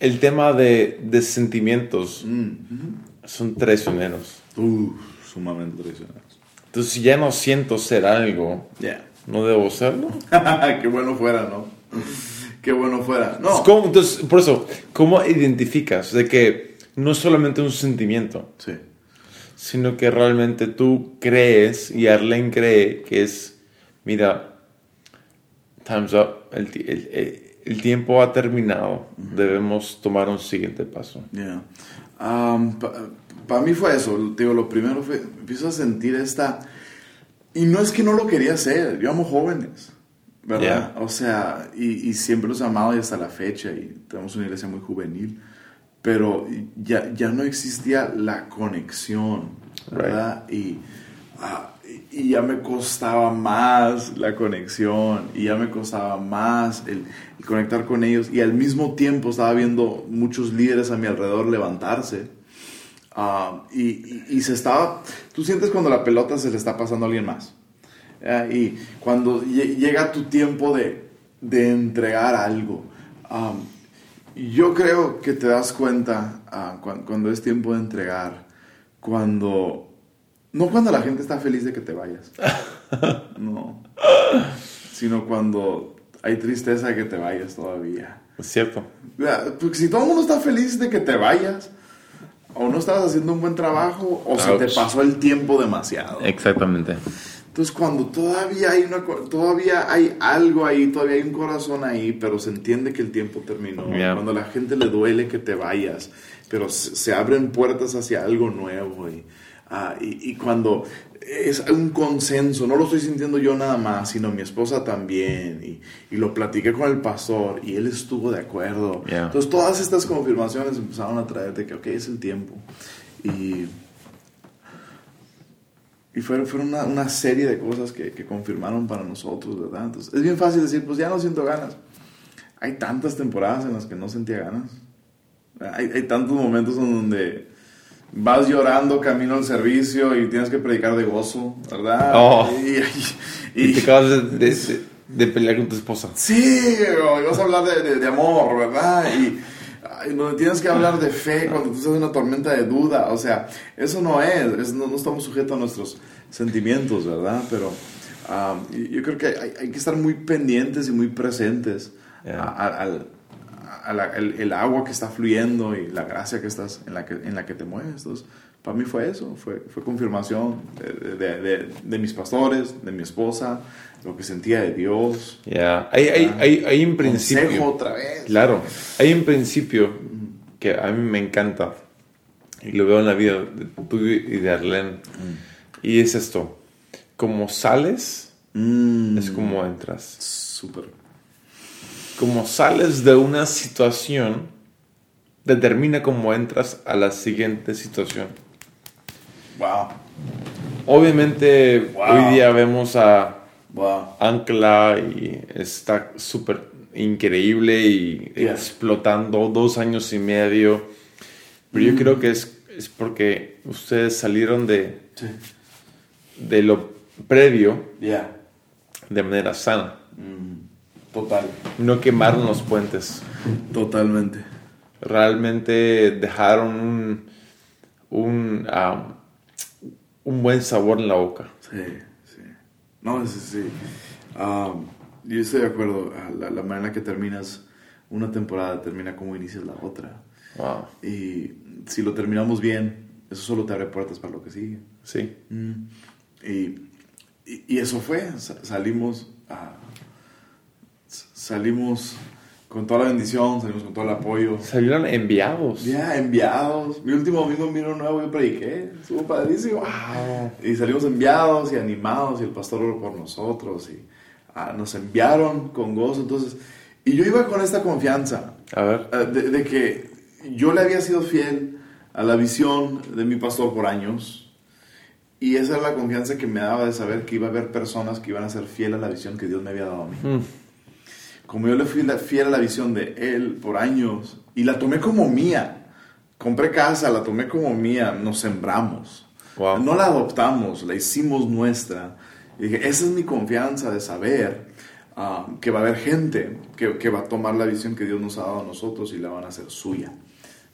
el tema de, de sentimientos Mm, son traicioneros. Uh, sumamente traicioneros. Entonces, si ya no siento ser algo, Ya. ¿no debo serlo? [LAUGHS] Qué bueno fuera, ¿no? Qué bueno fuera. No. ¿Cómo- entonces, por eso, ¿cómo identificas de que no es solamente un sentimiento, Sí. sino que realmente tú crees y Arlene cree que es, mira, time's up, el, el- el- el tiempo ha terminado, debemos tomar un siguiente paso. Yeah. Para mí fue eso. Digo, lo primero fue, empiezo a sentir esta... Y no es que no lo quería hacer, yo amo jóvenes, ¿verdad? O sea, y, y siempre los he amado y hasta la fecha, y tenemos una iglesia muy juvenil, pero ya, ya no existía la conexión, ¿verdad? Y, ah, y- ya me costaba más la conexión, y ya me costaba más el, el conectar con ellos, y al mismo tiempo estaba viendo muchos líderes a mi alrededor levantarse. Y, y- y se estaba, tú sientes cuando la pelota se le está pasando a alguien más. ¿Ya? Y cuando lle- llega tu tiempo de, de entregar algo, ah, yo creo que te das cuenta ah, cuan- cuando es tiempo de entregar, cuando, no cuando la gente está feliz de que te vayas, [LAUGHS] no, sino cuando hay tristeza de que te vayas todavía. Es cierto. Porque si todo el mundo está feliz de que te vayas, o no estabas haciendo un buen trabajo, o se te Ouch. pasó el tiempo demasiado. Exactamente. Entonces, cuando todavía hay, una, todavía hay algo ahí, todavía hay un corazón ahí, pero se entiende que el tiempo terminó. Yeah. Cuando a la gente le duele que te vayas, pero se, se abren puertas hacia algo nuevo. Y, ah, y, y cuando es un consenso, no lo estoy sintiendo yo nada más, sino mi esposa también. Y, y lo platiqué con el pastor y él estuvo de acuerdo. Yeah. Entonces, todas estas confirmaciones empezaron a traer de que, ok, es el tiempo. Y y fueron, fueron una, una serie de cosas que, que confirmaron para nosotros, ¿verdad? Entonces, es bien fácil decir, pues ya no siento ganas. Hay tantas temporadas en las que no sentía ganas. Hay, hay tantos momentos en donde vas llorando camino al servicio y tienes que predicar de gozo, ¿verdad? Oh. Y, Y, y- te acabas de, de- de- de pelear con tu esposa. Sí, o vas a hablar de, de- de amor, ¿verdad? Y ay, donde tienes que hablar de fe cuando tú estás en una tormenta de duda. O sea, eso no es, es- no, no estamos sujetos a nuestros sentimientos, ¿verdad? Pero ah, yo creo que hay, hay que estar muy pendientes y muy presentes Yeah. a- a- al a la- el, el agua que está fluyendo y la gracia que estás en la que, en la que te mueves. Entonces, para mí fue eso, fue, fue confirmación de, de- de- de mis pastores, de mi esposa, lo que sentía de Dios. Ya. Hay, hay, hay, hay un Consejo principio. otra vez. Claro. Hay un principio que a mí me encanta. Y lo veo en la vida de tú y de Arlene. Y es esto. Como sales, Mm, es como entras. Súper. Como sales de una situación, determina cómo entras a la siguiente situación. Wow. Obviamente, Wow. hoy día vemos a Wow. Ancla y está súper increíble y Yeah. explotando dos años y medio. Pero yo creo que es, es porque ustedes salieron de, Sí. de lo previo de manera sana. Mm, Total. No quemaron los puentes. Totalmente. Realmente dejaron un, un, ah, un buen sabor en la boca. Sí, sí. No, sí, sí. Um, yo estoy de acuerdo. La, la manera que terminas una temporada termina como inicias la otra. Wow. Y si lo terminamos bien, eso solo te abre puertas para lo que sigue. Sí. Mm. Y, y, y eso fue. Sa- salimos a. Salimos con toda la bendición, salimos con todo el apoyo. Salieron enviados. Ya, enviados. Mi último domingo en Vino Nuevo yo prediqué. Estuvo padrísimo. Wow. Y salimos enviados y animados y el pastor oró por nosotros y ah, nos enviaron con gozo. Entonces, y yo iba con esta confianza A ver. ah, de, de que yo le había sido fiel a la visión de mi pastor por años. Y esa era la confianza que me daba de saber que iba a haber personas que iban a ser fiel a la visión que Dios me había dado a mí Mm. Como yo le fui la- fiel a la visión de él por años y la tomé como mía. Compré casa, la tomé como mía, nos sembramos. Wow. No la adoptamos, la hicimos nuestra. Y dije, esa es mi confianza de saber ah, que va a haber gente que, que va a tomar la visión que Dios nos ha dado a nosotros y la van a hacer suya.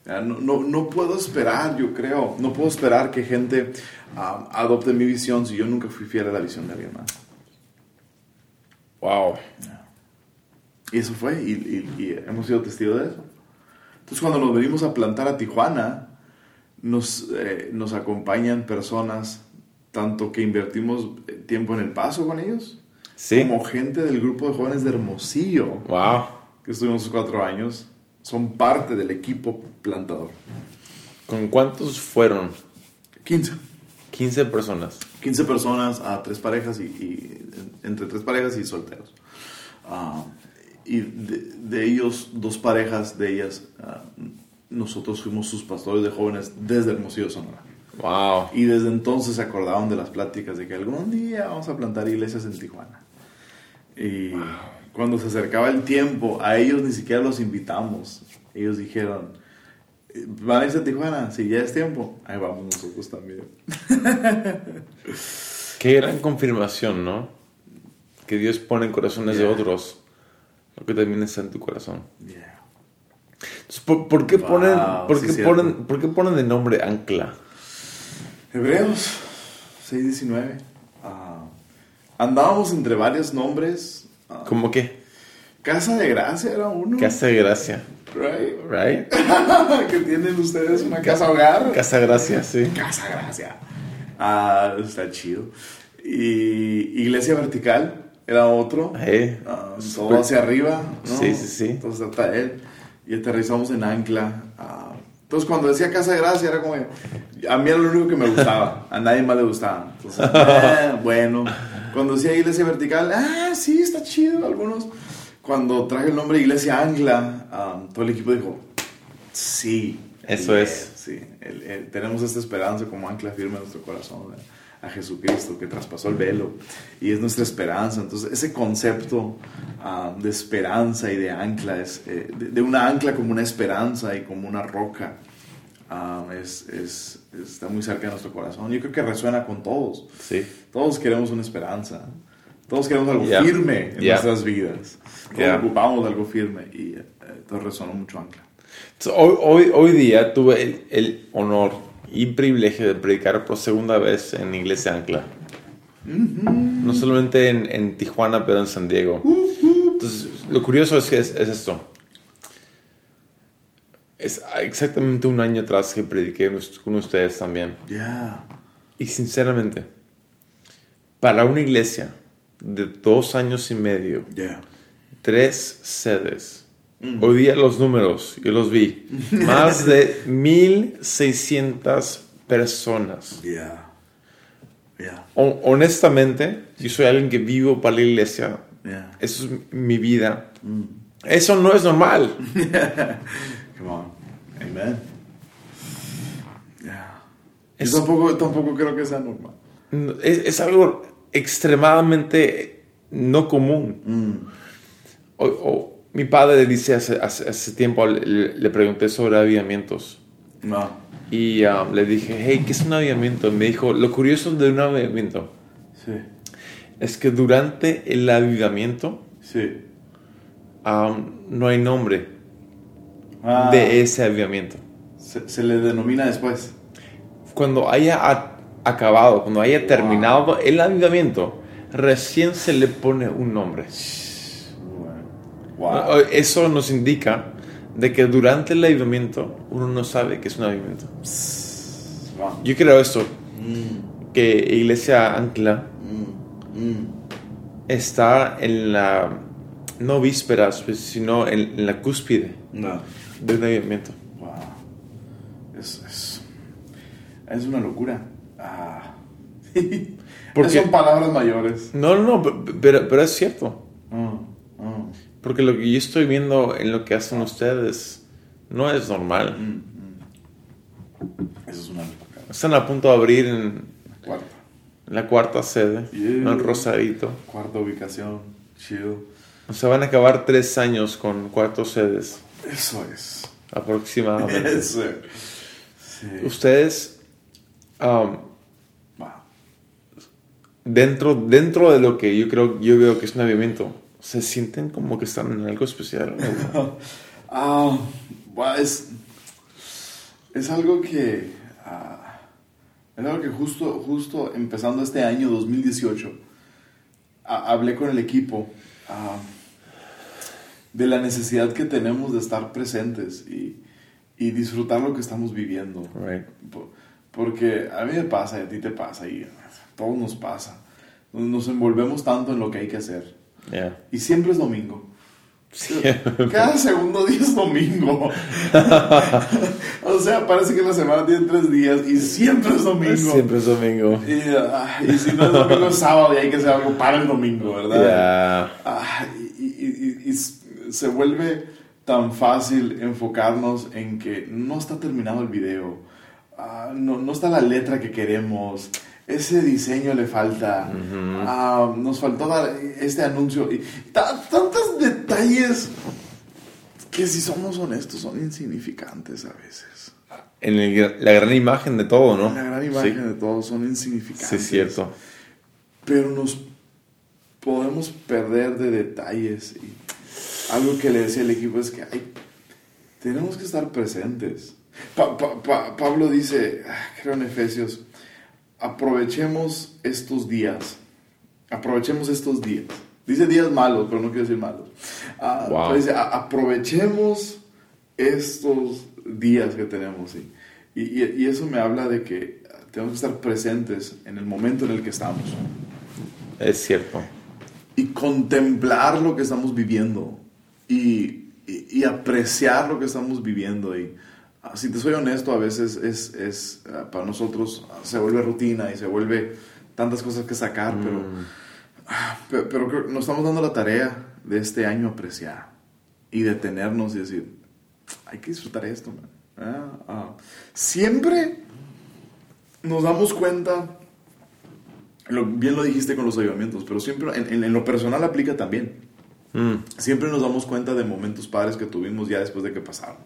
Ya, No, no, no puedo esperar, yo creo, no puedo esperar que gente ah, adopte mi visión si yo nunca fui fiel a la visión de alguien más. Wow. Y eso fue, y, y- y hemos sido testigos de eso. Entonces cuando nos venimos a plantar a Tijuana, nos, eh, nos acompañan personas, tanto que invertimos eh, tiempo en el paso con ellos, Sí. como gente del grupo de jóvenes de Hermosillo, Wow. que estuvimos cuatro años, son parte del equipo plantador. ¿Con cuántos fueron? 15. 15 personas. 15 personas a tres parejas y, y- entre tres parejas y solteros. Ah, y de, de ellos, dos parejas de ellas, ah, nosotros fuimos sus pastores de jóvenes desde Hermosillo, Sonora. Wow. Y desde entonces se acordaban de las pláticas de que algún día vamos a plantar iglesias en Tijuana. Y cuando se acercaba el tiempo, a ellos ni siquiera los invitamos. Ellos dijeron, ¿van a irse a Tijuana? Si ya es tiempo, ahí vamos nosotros también. [LAUGHS] Qué gran confirmación, ¿no? Que Dios pone en corazones de Yeah. otros lo que también está en tu corazón. Yeah. Entonces, ¿por, por qué Wow, ponen, por sí, qué cierto. ponen, por qué ponen el nombre Ancla? Hebreos 6.19. Ah, andábamos entre varios nombres. ah, ¿Cómo qué? Casa de Gracia era uno. Casa de Gracia. Right. Right? [LAUGHS] que tienen ustedes una casa hogar. Casa Gracia, sí. Casa Gracia. Ah, está chido. Y Iglesia Vertical era otro. Eh, Ah, super- todo hacia arriba. ¿no? Sí, sí, sí. Entonces hasta él. Y aterrizamos en Ancla. Ah, entonces cuando decía Casa de Gracia era como... A mí era lo único que me gustaba. A nadie más le gustaba. Entonces, eh, bueno. Cuando decía Iglesia Vertical, ah, sí, está chido. Algunos. Cuando traje el nombre Iglesia Ancla, ah, todo el equipo dijo, sí. Eso Yeah, es. Sí, el- el- tenemos esta esperanza como ancla firme en nuestro corazón ¿verdad? A Jesucristo que traspasó el velo y es nuestra esperanza. Entonces, ese concepto ah, de esperanza y de ancla, es, eh, de, de una ancla como una esperanza y como una roca, ah, es, es- está muy cerca de nuestro corazón. Yo creo que resuena con todos. Sí. Todos queremos una esperanza. Todos queremos algo Yeah. firme en Yeah. nuestras vidas. Todos Yeah. ocupamos algo firme y eh, resonó mucho ancla. Entonces, hoy, hoy, hoy día tuve el, el honor y privilegio de predicar por segunda vez en Iglesia Ancla. No solamente en, en Tijuana, pero en San Diego. Entonces, lo curioso es que es, es esto. Es exactamente un año atrás que prediqué con ustedes también. Ya. Y sinceramente, para una iglesia de dos años y medio, Ya. tres sedes. Hoy día los números, yo los vi. [LAUGHS] Más de 1600 personas. Ya. Hon- honestamente, yo soy alguien que vivo para la iglesia. Ya. Eso es mi vida. Eso no es normal. [LAUGHS] Come on. Amen. Yeah. Es- Yo tampoco, tampoco creo que sea normal. Es, es algo extremadamente no común. O- o- mi padre dice hace, hace, hace tiempo, le, le pregunté sobre avivamientos. No. Y um, le dije, hey, ¿qué es un avivamiento? Me dijo, lo curioso de un avivamiento Sí. es que durante el avivamiento Sí. um, no hay nombre Ah, de ese avivamiento. se, se le denomina después. Cuando haya a- acabado, cuando haya terminado el avivamiento, recién se le pone un nombre. Wow. Eso nos indica de que durante el avivamiento uno no sabe que es un avivamiento. Wow. Yo creo esto, que Iglesia Ancla Mm, mm. está en la, no vísperas, pues, sino en, en la cúspide No. de un avivamiento. Wow. Es, es, es una locura. Ah. [LAUGHS] Porque- Son palabras mayores. No, no, no, pe- pero, pero es cierto. Mm, mm, Porque lo que yo estoy viendo en lo que hacen ustedes no es normal. Eso es una locura. Están a punto de abrir en Cuarta. la cuarta sede, Yeah. en Rosarito. Cuarta ubicación. Chill. O sea, van a acabar tres años con cuatro sedes Eso es. aproximadamente. Eso. Sí. Ustedes, um, Wow. dentro, dentro de lo que yo creo, yo veo que es un avivamiento, se sienten como que están en algo especial. ¿no? [LAUGHS] Ah, es, es algo que ah, es algo que justo, justo empezando este año 2018 ah, hablé con el equipo ah, de la necesidad que tenemos de estar presentes y, y disfrutar lo que estamos viviendo. Right. Porque a mí me pasa y a ti te pasa y a todos nos pasa. Nos envolvemos tanto en lo que hay que hacer. Yeah. Y siempre es domingo. [LAUGHS] Cada segundo día es domingo. [LAUGHS] o sea, parece que la semana tiene tres días y siempre es domingo. Siempre es domingo. Y, ah, y si no es domingo, es sábado y hay que hacer algo para el domingo, ¿verdad? Yeah. Ah, y, se vuelve tan fácil enfocarnos en que no está terminado el video, ah, no, no está la letra que queremos, ese diseño le falta, ah, nos faltó dar este anuncio, y ta- tantos detalles que si somos honestos son insignificantes a veces. En el- la gran imagen de todo, ¿no? La gran Sí. imagen de todos son insignificantes. Sí, es cierto. pero nos podemos perder de detalles. Y algo que le decía al equipo es que ay, tenemos que estar presentes. Pa- pa- pa- Pablo dice, ah, creo en Efesios, aprovechemos estos días, aprovechemos estos días Dice días malos, pero no quiero decir malos. Ah, Wow. dice, "A- aprovechemos estos días que tenemos. ¿sí? Y, y- y eso me habla de que tenemos que estar presentes en el momento en el que estamos Es cierto. y contemplar lo que estamos viviendo y, y- apreciar lo que estamos viviendo. Y si te soy honesto, a veces es, es, ah, para nosotros ah, se vuelve rutina y se vuelve tantas cosas que sacar, pero, ah, pero, pero que nos estamos dando la tarea de este año apreciar y detenernos y decir, hay que disfrutar esto. man". Ah, ah. Siempre nos damos cuenta lo- bien lo dijiste con los avivamientos, pero siempre en, en- en lo personal aplica también. Mm. Siempre nos damos cuenta de momentos padres que tuvimos ya después de que pasaron.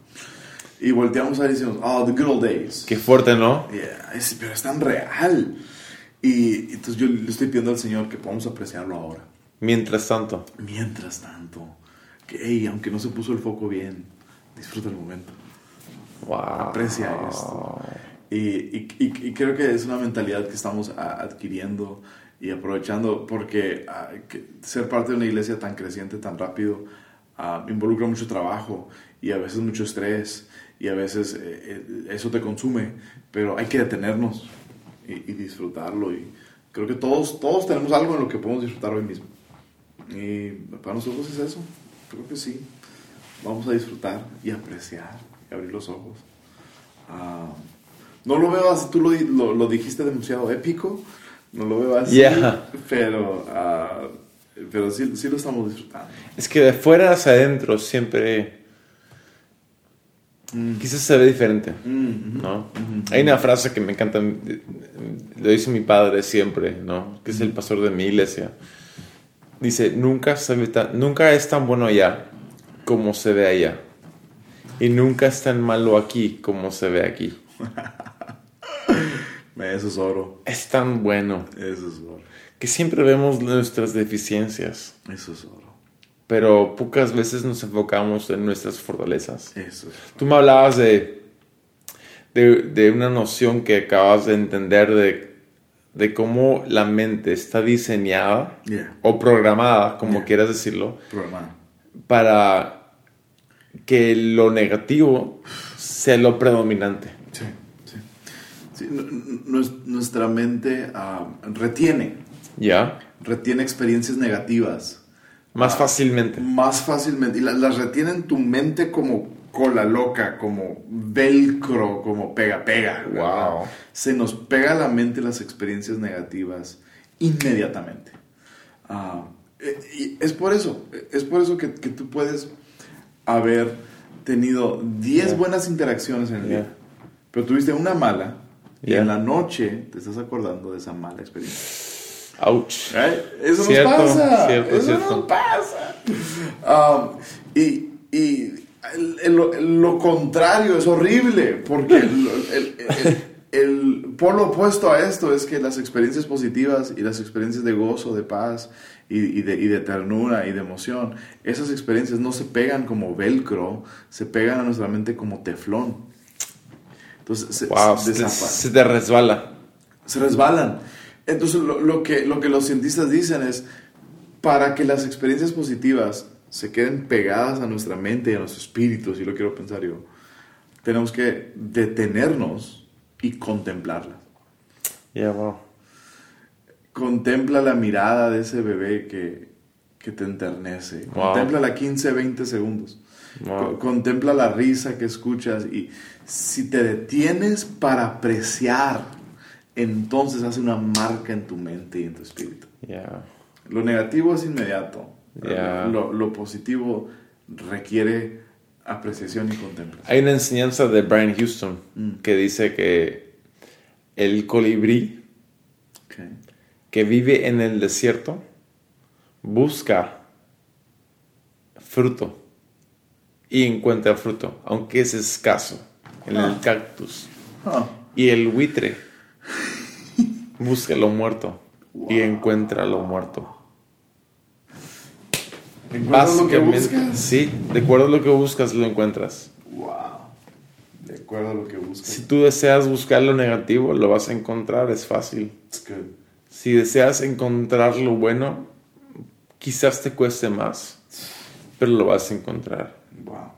Y volteamos a ver y decimos, oh, the good old days. Qué fuerte, ¿no? Yeah, es- pero es tan real. Y entonces yo le estoy pidiendo al Señor que podamos apreciarlo ahora. Mientras tanto. Mientras tanto, que hey, aunque no se puso el foco bien, disfruta el momento. Wow. Aprecia esto. Y, y- y- y creo que es una mentalidad que estamos adquiriendo y aprovechando porque ah, ser parte de una iglesia tan creciente, tan rápido, ah, involucra mucho trabajo y a veces mucho estrés y a veces eh, eh, eso te consume, pero hay que detenernos y, y disfrutarlo y creo que todos, todos tenemos algo en lo que podemos disfrutar hoy mismo. Y para nosotros es eso, creo que sí. Vamos a disfrutar y apreciar y abrir los ojos. Ah, no lo veo así, tú lo, lo, lo dijiste demasiado épico, no lo veo así, Yeah. pero, ah, pero sí, sí lo estamos disfrutando. Es que de fuera hacia adentro siempre. Quizás se ve diferente. Mm, ¿no? Hay una frase que me encanta, lo dice mi padre siempre, ¿no? Que es el pastor de mi iglesia. Dice, nunca, se ve tan- nunca es tan bueno allá como se ve allá. Y nunca es tan malo aquí como se ve aquí. [LAUGHS] Eso es oro, Es tan bueno eso es oro, que siempre vemos nuestras deficiencias, eso es oro, pero pocas veces nos enfocamos en nuestras fortalezas. eso es Tú me hablabas de, de, de una noción que acabas de entender de, de cómo la mente está diseñada Yeah. o programada, como Yeah. quieras decirlo, para que lo negativo sea lo predominante. Sí, sí. Sí, nu- nu- nues- nuestra mente ah, retiene, ¿Ya? retiene experiencias negativas Más fácilmente. más fácilmente y la- las retiene en tu mente como cola loca, como velcro, como pega pega. ¿verdad? Wow. Se nos pega a la mente las experiencias negativas inmediatamente. Ah, eh, y es por eso, es por eso que, que tú puedes haber tenido 10 Yeah. buenas interacciones en el Yeah. día, pero tuviste una mala y Yeah. en la noche te estás acordando de esa mala experiencia. Ouch. Right? Eso Cierto, nos pasa. cierto, Eso cierto. nos pasa. Um, y y el- el- lo contrario es horrible, porque el, el- polo opuesto a esto es que las experiencias positivas y las experiencias de gozo, de paz y, y de, y de ternura y de emoción, esas experiencias no se pegan como velcro, se pegan a nuestra mente como teflón. Entonces se, Wow, se se, se te resbala. se resbalan. Entonces lo, lo que, lo que los cientistas dicen es, para que las experiencias positivas se queden pegadas a nuestra mente y a nuestro espíritu, si lo quiero pensar yo, tenemos que detenernos y contemplarlas. Yeah, wow. Contempla la mirada de ese bebé que, que te enternece. Wow. Contempla la 15, 20 segundos. Wow. Co- Contempla la risa que escuchas y si te detienes para apreciar, entonces hace una marca en tu mente y en tu espíritu. Yeah. Lo negativo es inmediato. Lo, lo positivo requiere apreciación y contemplación. Hay una enseñanza de Brian Houston Mm. que dice que el colibrí que vive en el desierto busca fruto y encuentra fruto, aunque es escaso, en el Ah. cactus. Ah, Y el buitre busca lo muerto y encuentra lo muerto. ¿Encuentras lo que buscas? sí, de acuerdo a lo que buscas, lo encuentras. Wow. De acuerdo a lo que buscas. Si tú deseas buscar lo negativo, lo vas a encontrar, es fácil. It's good. Si deseas encontrar lo bueno, quizás te cueste más, pero lo vas a encontrar. Wow.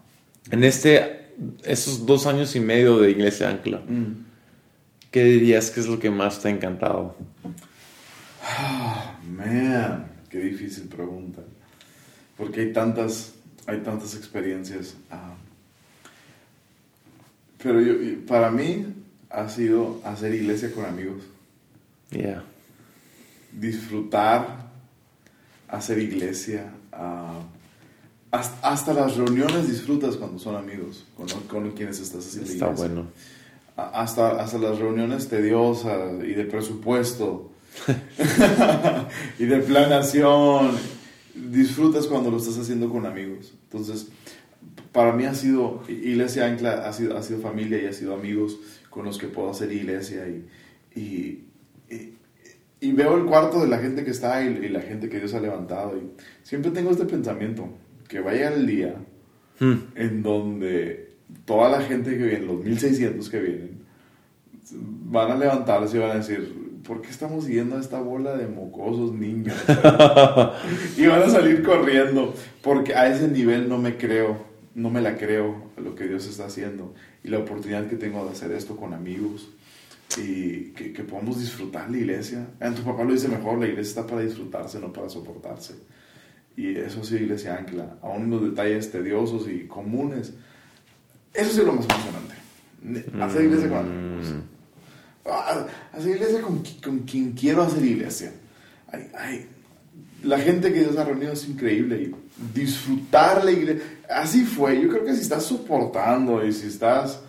En este, esos dos años y medio de Iglesia Ancla, Mm. ¿Qué dirías que es lo que más te ha encantado? Ah, man, qué difícil pregunta. Porque hay tantas, hay tantas experiencias. ah. pero yo, para mí ha sido hacer iglesia con amigos. Yeah. Disfrutar, hacer iglesia. ah, hasta, hasta las reuniones disfrutas cuando son amigos, con, con quienes estás haciendo Está iglesia. bueno. Hasta, hasta las reuniones tediosas y de presupuesto [LAUGHS] [LAUGHS] y de planeación. Disfrutas cuando lo estás haciendo con amigos. Entonces, para mí ha sido, Iglesia Ancla ha sido, ha sido familia y ha sido amigos con los que puedo hacer iglesia. Y, y, y- y veo el cuarto de la gente que está y, y la gente que Dios ha levantado. Y siempre tengo este pensamiento, que vaya el día Hmm. en donde toda la gente que viene, los 1600 que vienen, van a levantarse y van a decir, ¿por qué estamos siguiendo a esta bola de mocosos niños? [LAUGHS] y van a salir corriendo, porque a ese nivel no me creo, no me la creo lo que Dios está haciendo y la oportunidad que tengo de hacer esto con amigos y que, que podamos disfrutar la iglesia. Ah, Tu papá lo dice mejor, la iglesia está para disfrutarse, no para soportarse. Y eso sí, iglesia ancla, aún los detalles tediosos y comunes. Eso sí es lo más emocionante. Hacer iglesia con amigos. Ah, Hacer iglesia con, con quien quiero hacer iglesia. Ay, ay, la gente que Dios ha reunido es increíble y disfrutar la iglesia. Así fue. Yo creo que si estás soportando y si estás,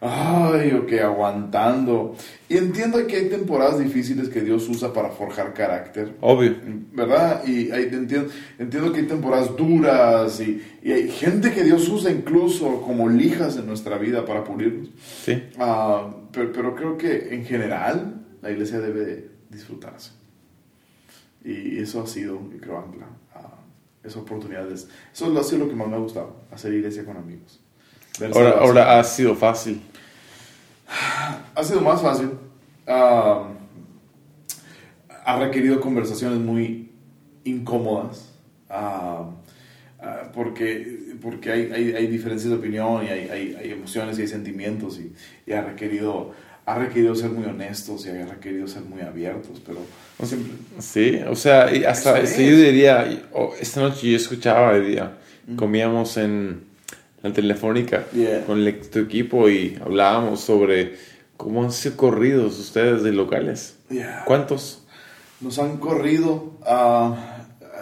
ay, ok, aguantando. Y entiendo que hay temporadas difíciles que Dios usa para forjar carácter. Obvio. ¿verdad? Y hay- entiendo, entiendo que hay temporadas duras y, y hay gente que Dios usa incluso como lijas en nuestra vida para pulirnos. Sí. Ah, pero, pero creo que en general la iglesia debe de disfrutarse. Y eso ha sido, y creo, ancla. ah, esa oportunidad. es- Eso ha sido lo que más me ha gustado, hacer iglesia con amigos. Ahora, ahora ha sido fácil. Ha sido más fácil. Ah, ha requerido conversaciones muy incómodas. Ah, ah, porque porque hay, hay, hay diferencias de opinión y hay, hay, emociones y hay sentimientos y, y ha requerido ha requerido ser muy honestos y ha requerido ser muy abiertos pero siempre Sí, o sea, hasta es. yo diría, oh, esta noche yo escuchaba el día, comíamos en la telefónica Yeah. con el- tu equipo y hablábamos sobre cómo han sido corridos ustedes de locales. Yeah. ¿Cuántos? nos han corrido ah,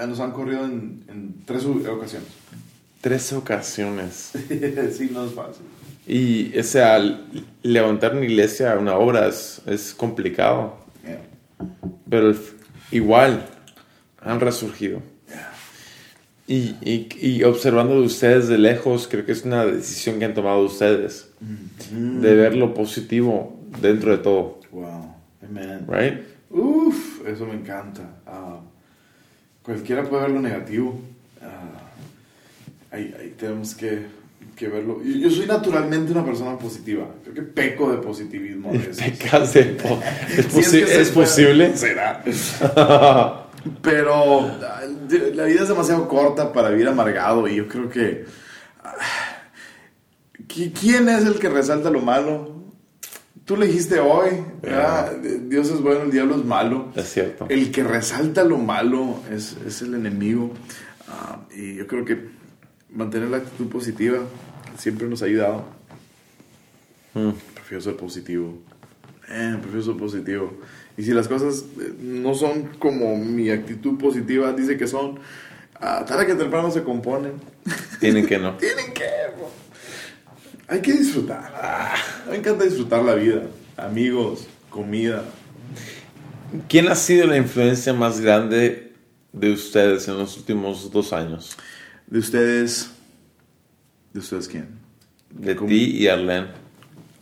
nos han corrido en, en tres ocasiones Tres ocasiones. [LAUGHS] sí no es fácil Y, o sea, levantar una iglesia, una obra, es, es complicado. Yeah. Pero igual han resurgido. Y, y, y observando de ustedes de lejos, creo que es una decisión que han tomado ustedes. De ver lo positivo dentro de todo. wow amen ¿Right? Uf, eso me encanta. Ah, cualquiera puede ver lo negativo. Ah, ahí, ahí tenemos que, que verlo. Yo, yo soy naturalmente una persona positiva. Creo que peco de positivismo [LAUGHS] veces. Pecas de po- [LAUGHS] ¿Es, Si posi- que ¿es posible? Será. [LAUGHS] Pero la vida es demasiado corta para vivir amargado y yo creo que... ah, ¿qui- ¿Quién es el que resalta lo malo? Tú le dijiste hoy. Dios es bueno, el diablo es malo. Es cierto. El que resalta lo malo es, es el enemigo. Ah, y yo creo que mantener la actitud positiva siempre nos ha ayudado. Mm. Prefiero ser positivo. Eh, prefiero ser positivo. Y si las cosas eh, no son como mi actitud positiva dice que son, ah, tarde que temprano se componen. Tienen que no. [LAUGHS] Tienen que. bro. Hay que disfrutar. Ah, me encanta disfrutar la vida. Amigos, comida. ¿Quién ha sido la influencia más grande de ustedes en los últimos dos años? De ustedes. ¿De ustedes quién? De ti y Arlene.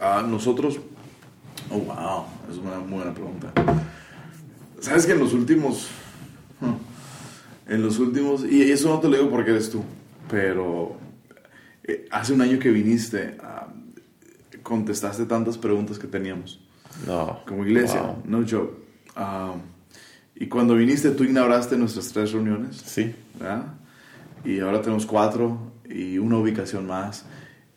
Ah, nosotros. Oh, wow. Es una muy buena pregunta. Sabes que en los últimos. En los últimos. Y eso no te lo digo porque eres tú. Pero. eh, hace un año que viniste. ah, contestaste tantas preguntas que teníamos. No. Como iglesia. Wow. No joke. Ah, Y cuando viniste, tú inauguraste nuestras tres reuniones. Sí. ¿verdad? Y ahora tenemos cuatro y una ubicación más.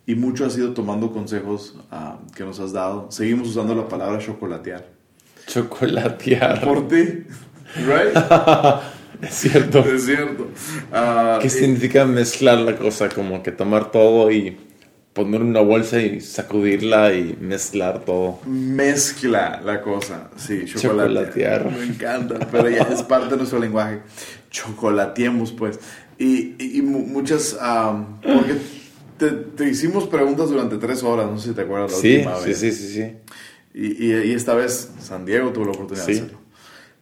Y mucho ha sido tomando consejos ah, que nos has dado. Seguimos usando la palabra chocolatear. Chocolatear. Por ti. Right? [LAUGHS] Es cierto. es cierto. Ah, ¿Qué y- significa mezclar la cosa? Como que tomar todo y poner en una bolsa y sacudirla y mezclar todo. mezcla la cosa. Sí, chocolatear. Chocolatear. Me encanta, pero ya es parte de nuestro lenguaje. Chocolateemos, pues. Y, y- y mu- muchas. am, porque te, te hicimos preguntas durante tres horas, no sé si te acuerdas la Sí, última sí, vez. sí, sí, sí. Y, y- y esta vez San Diego tuvo la oportunidad Sí. de hacerlo.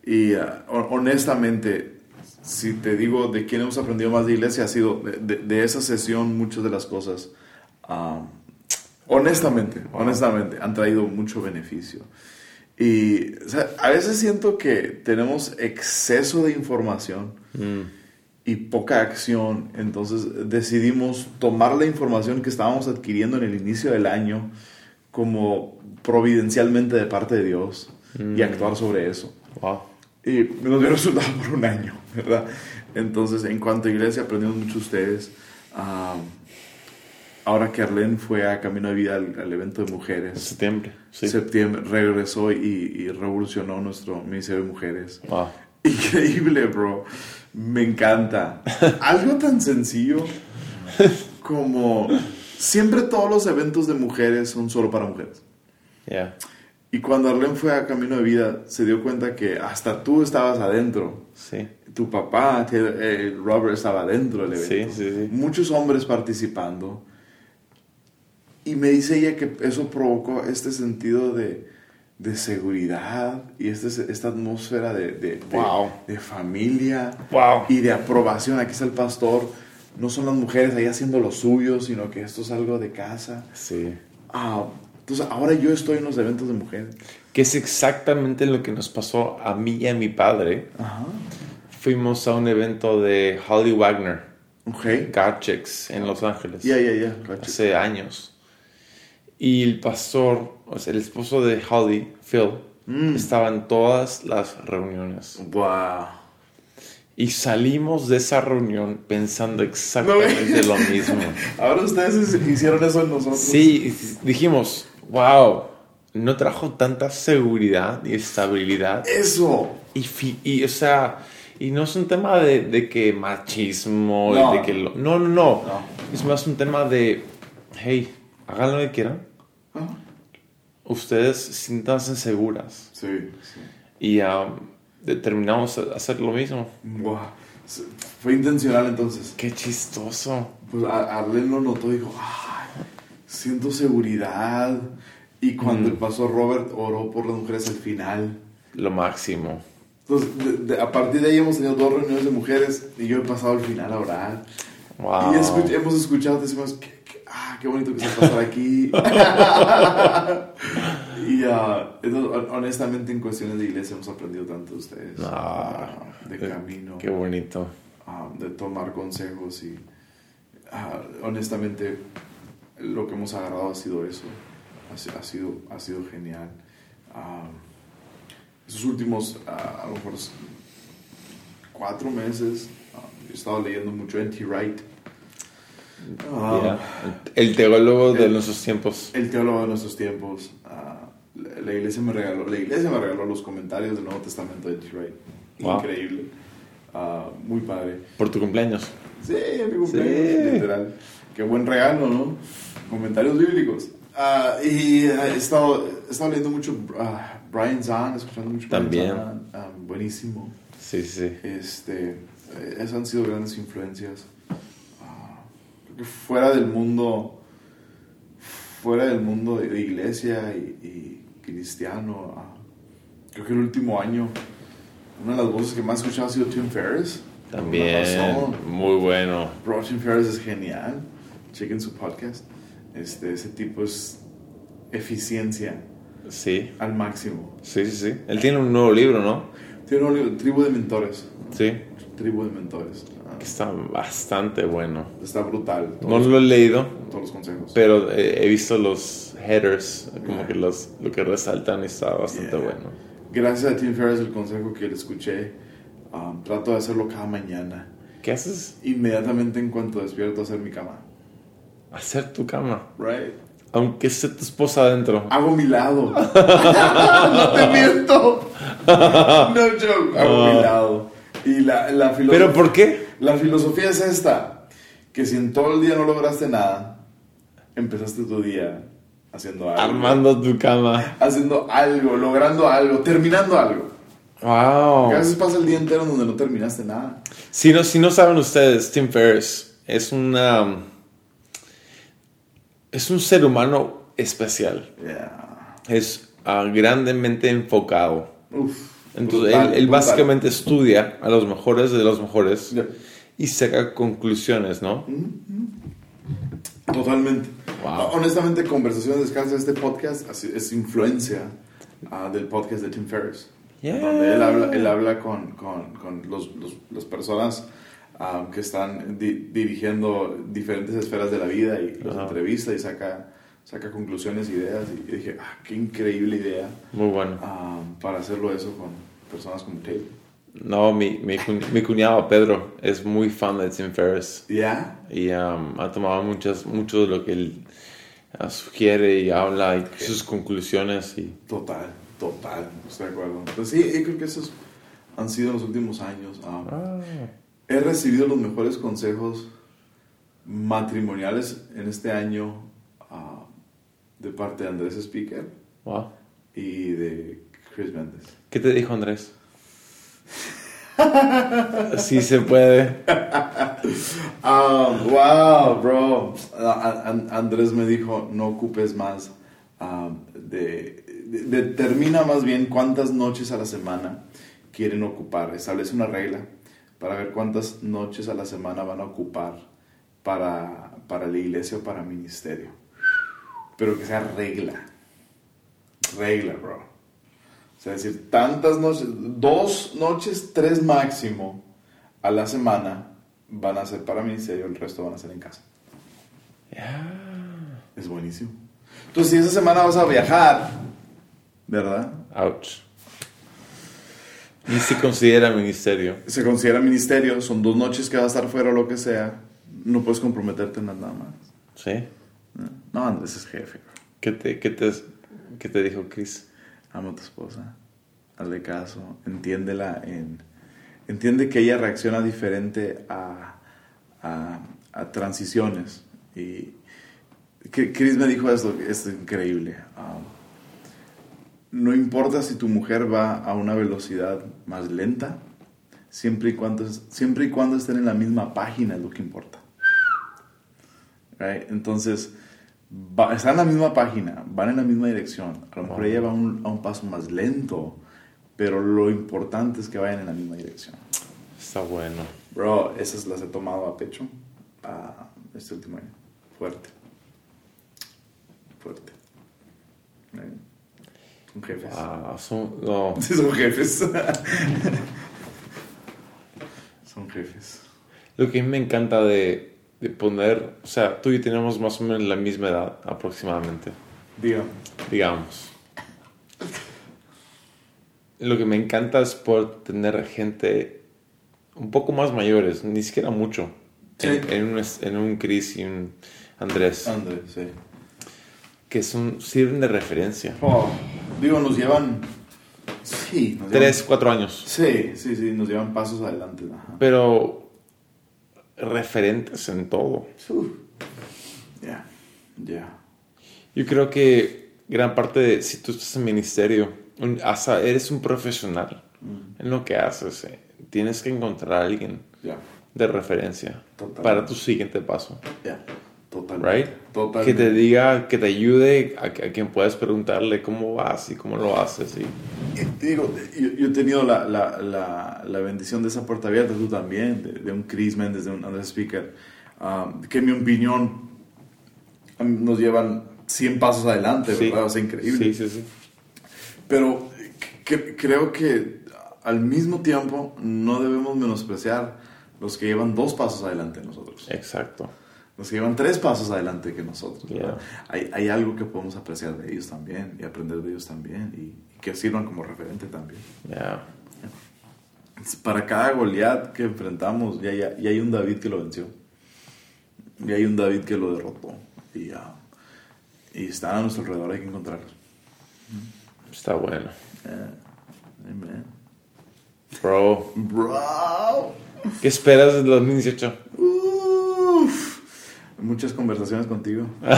Y hon- honestamente, si te digo de quién hemos aprendido más de iglesia, ha sido de, de- de esa sesión muchas de las cosas. honestamente, honestamente, han traído mucho beneficio. Y o sea, a veces siento que tenemos exceso de información Mm, y poca acción, entonces decidimos tomar la información que estábamos adquiriendo en el inicio del año como providencialmente de parte de Dios y actuar sobre eso. Wow. Y nos dio resultado por un año, [LAUGHS] ¿verdad? Entonces, en cuanto a iglesia, aprendimos mucho de ustedes. Am, ahora que Arlene fue a Camino de Vida al, al evento de En mujeres, septiembre. Sí. septiembre regresó y, y revolucionó nuestro ministerio de mujeres. Wow. [LAUGHS] Increíble, bro. Me encanta. Algo tan sencillo como siempre todos los eventos de mujeres son solo para mujeres. Yeah. Y cuando Arlene fue a Camino de Vida, se dio cuenta que hasta tú estabas adentro. Sí. Tu papá, eh, Robert, estaba dentro del evento. Sí, sí, sí. Muchos hombres participando. Y me dice ella que eso provocó este sentido de, de seguridad y este, esta atmósfera de, de, de- Wow. de familia Wow. y de aprobación. Aquí está el pastor. No son las mujeres ahí haciendo lo suyo, sino que esto es algo de casa. Sí. Ah, entonces ahora yo estoy en los eventos de mujeres. Que es exactamente lo que nos pasó a mí y a mi padre. Ajá. Fuimos a un evento de Holly Wagner, Ok. God Chicks, en Los Ángeles. Ya, ya, ya. Gotcha. hace años. Y el pastor, o sea, el esposo de Holly, Phil, Mm. estaba en todas las reuniones. Wow. Y salimos de esa reunión pensando exactamente lo mismo. [LAUGHS] Ahora ustedes hicieron eso en nosotros. Sí, dijimos, wow, no trajo tanta seguridad y estabilidad. Eso. Y, fi- y, o sea, y no es un tema de, de que machismo, No. de que lo- no, no, no, No. Es más un tema de, hey, hagan lo que quieran. Ajá. Ustedes siéntanse seguras. Sí, sí. Y um, determinamos a hacer lo mismo. Wow. Fue intencional entonces. Qué chistoso. Pues a- Arlene lo notó y dijo, "Ay, siento seguridad. Y cuando Mm. pastor Robert oró por las mujeres al final. Lo máximo. Entonces, de- de- a partir de ahí hemos tenido dos reuniones de mujeres y yo he pasado al final a orar. Wow. Y escuch- hemos escuchado, decimos, "Qué- qué- ah, qué bonito que se pasar aquí. [LAUGHS] y ah, entonces, hon- honestamente, en cuestiones de iglesia hemos aprendido tanto de ustedes. Ah, de qué- camino, Qué bonito. ah, de tomar consejos y ah, honestamente, lo que hemos agarrado ha sido eso. Ha, si- ha sido, ha sido genial. Esos últimos, a lo mejor, cuatro meses, he estado leyendo mucho N.T. Wright. Ah, Yeah. El teólogo de el- nuestros tiempos. El teólogo de nuestros tiempos. ah, la, la iglesia me regaló, la iglesia me regaló los comentarios del Nuevo Testamento de. Wright. Wow. Increíble. Ah, muy padre. Por tu cumpleaños. Sí, mi cumpleaños, Sí. literal. Qué buen regalo, ¿no? Comentarios bíblicos. Ah, y he, estado, he estado leyendo mucho Brian Zahn, escuchando mucho Brian También. Zahn, buenísimo. Sí, sí. Este, eh, esas han sido grandes influencias. Fuera del mundo, fuera del mundo de, de iglesia y, y cristiano, ah, creo que el último año, una de las voces que más he escuchado ha sido Tim Ferriss. También. Muy bueno. Bro, Tim Ferriss es genial. Chequen su podcast. Este, ese tipo es eficiencia Sí. al máximo. Sí, sí, sí. Él tiene un nuevo libro, ¿no? Tiene un libro, Tribu de Mentores. Sí. Tribu de Mentores. Ah, Que está bastante bueno. está brutal. No lo he leído, todos los consejos. pero eh, he visto los headers, como que los, lo que resaltan y está bastante Yeah. bueno. gracias a Tim Ferriss, el consejo que le escuché, um, trato de hacerlo cada mañana. ¿Qué haces? Inmediatamente en cuanto despierto, hacer mi cama. Hacer tu cama. Right? Aunque esté tu esposa adentro. Hago mi lado. [LAUGHS] [LAUGHS] no te miento. [LAUGHS] No joke. Hago mi lado. Y la, la ¿Pero por qué? La filosofía es esta: que si en todo el día no lograste nada, empezaste tu día haciendo algo. Armando tu cama. Haciendo algo, logrando algo, terminando algo. Wow. A veces pasa el día entero en donde no terminaste nada. Si no, si no saben ustedes, Tim Ferriss es una. Es un ser humano especial. Yeah. Es ah, grandemente enfocado. Uf. Entonces, brutal, él, él básicamente estudia a los mejores de los mejores Yeah. y saca conclusiones, ¿no? Totalmente. Wow. Honestamente, Conversaciones Descalzas, este podcast es influencia ah, del podcast de Tim Ferriss. Yeah. Donde él habla, él habla con, con, con los, los- las personas ah, que están di- dirigiendo diferentes esferas de la vida y los Ajá. entrevista y saca, saca conclusiones, ideas. Y dije, ah, qué increíble idea Muy bueno. ah, para hacerlo eso con personas como Tate. No, mi, mi, mi cuñado Pedro es muy fan de Tim Ferriss ¿Ya? y um, ha tomado muchas, mucho de lo que él ah, sugiere y habla y sus conclusiones y Total, total, estoy de acuerdo. Entonces, sí, yo creo que esos han sido los últimos años. ah, He recibido los mejores consejos matrimoniales en este año ah, de parte de Andrés Speaker wow. y de Chris Méndez. ¿Qué te dijo Andrés? sí se puede. [LAUGHS] Ah, wow, bro. Ah, An- Andrés me dijo, no ocupes más. ah, de, de- determina más bien cuántas noches a la semana quieren ocupar. Establece una regla para ver cuántas noches a la semana van a ocupar para, para la iglesia o para ministerio. Pero que sea regla. Regla, bro. O sea, decir, tantas noches, dos noches, tres máximo a la semana van a ser para ministerio, el resto van a ser en casa. Es buenísimo. Entonces, si esa semana vas a viajar, ¿verdad? Ouch. Y se considera ministerio. Se considera ministerio, son dos noches que vas a estar fuera o lo que sea, no puedes comprometerte en nada más. ¿Sí? No, Andrés es jefe. ¿Qué te, qué te, qué te dijo Chris? Amo a tu esposa, hazle caso, entiéndela, en, entiende que ella reacciona diferente a, a, transiciones. Y Chris me dijo esto, es increíble. um, no importa si tu mujer va a una velocidad más lenta, siempre y cuando, siempre y cuando estén en la misma página es lo que importa. Entonces, va- están en la misma página, van en la misma dirección. A lo mejor ella va a un, a un paso más lento, pero lo importante es que vayan en la misma dirección. Está bueno. Bro, esas las he tomado a pecho ah, este último año. Fuerte. Fuerte. Son jefes. Ah, son, no. [LAUGHS] Sí, son jefes. [LAUGHS] son jefes. Lo que a mí me encanta de, de poner, o sea, tú y yo tenemos más o menos la misma edad aproximadamente, Diga. digamos. Lo que me encanta es poder tener gente un poco más mayores, ni siquiera mucho, en, Sí. en un, en un Chris y un Andrés, André, sí. que son, sirven de referencia. Oh, digo, nos llevan. Sí, nos Tres, cuatro años, Sí, sí, sí, nos llevan pasos adelante. Ajá. pero referentes en todo. Ya, ya. Yo creo que gran parte de si tú estás en ministerio, un- hasta eres un profesional en lo que haces, eh, tienes que encontrar a alguien de referencia Totalmente. para tu siguiente paso. Totalmente. right? Totalmente. Que te diga, que te ayude, a, a quien puedas preguntarle cómo vas y cómo lo haces. Y, Y digo, yo, yo he tenido la, la, la, la bendición de esa puerta abierta, tú también, de, de un Chris Méndez, de un Andrés Speaker, um, que en mi opinión um, nos llevan 100 pasos adelante, Sí. ¿verdad? O sea, increíble. Sí, sí, sí. Pero que- creo que al mismo tiempo no debemos menospreciar los que llevan dos pasos adelante de nosotros. Exacto. Los que llevan tres pasos adelante que nosotros. Yeah. Hay, hay algo que podemos apreciar de ellos también y aprender de ellos también y, y que sirvan como referente también. Yeah. Para cada Goliat que enfrentamos, ya, ya, ya hay un David que lo venció. Y hay un David que lo derrotó. Y, ah, y están a nuestro alrededor, hay que encontrarlos. Está bueno. Eh, amen. Bro, Bro. ¿qué esperas del 2018? Uf. Muchas conversaciones contigo. [LAUGHS] no,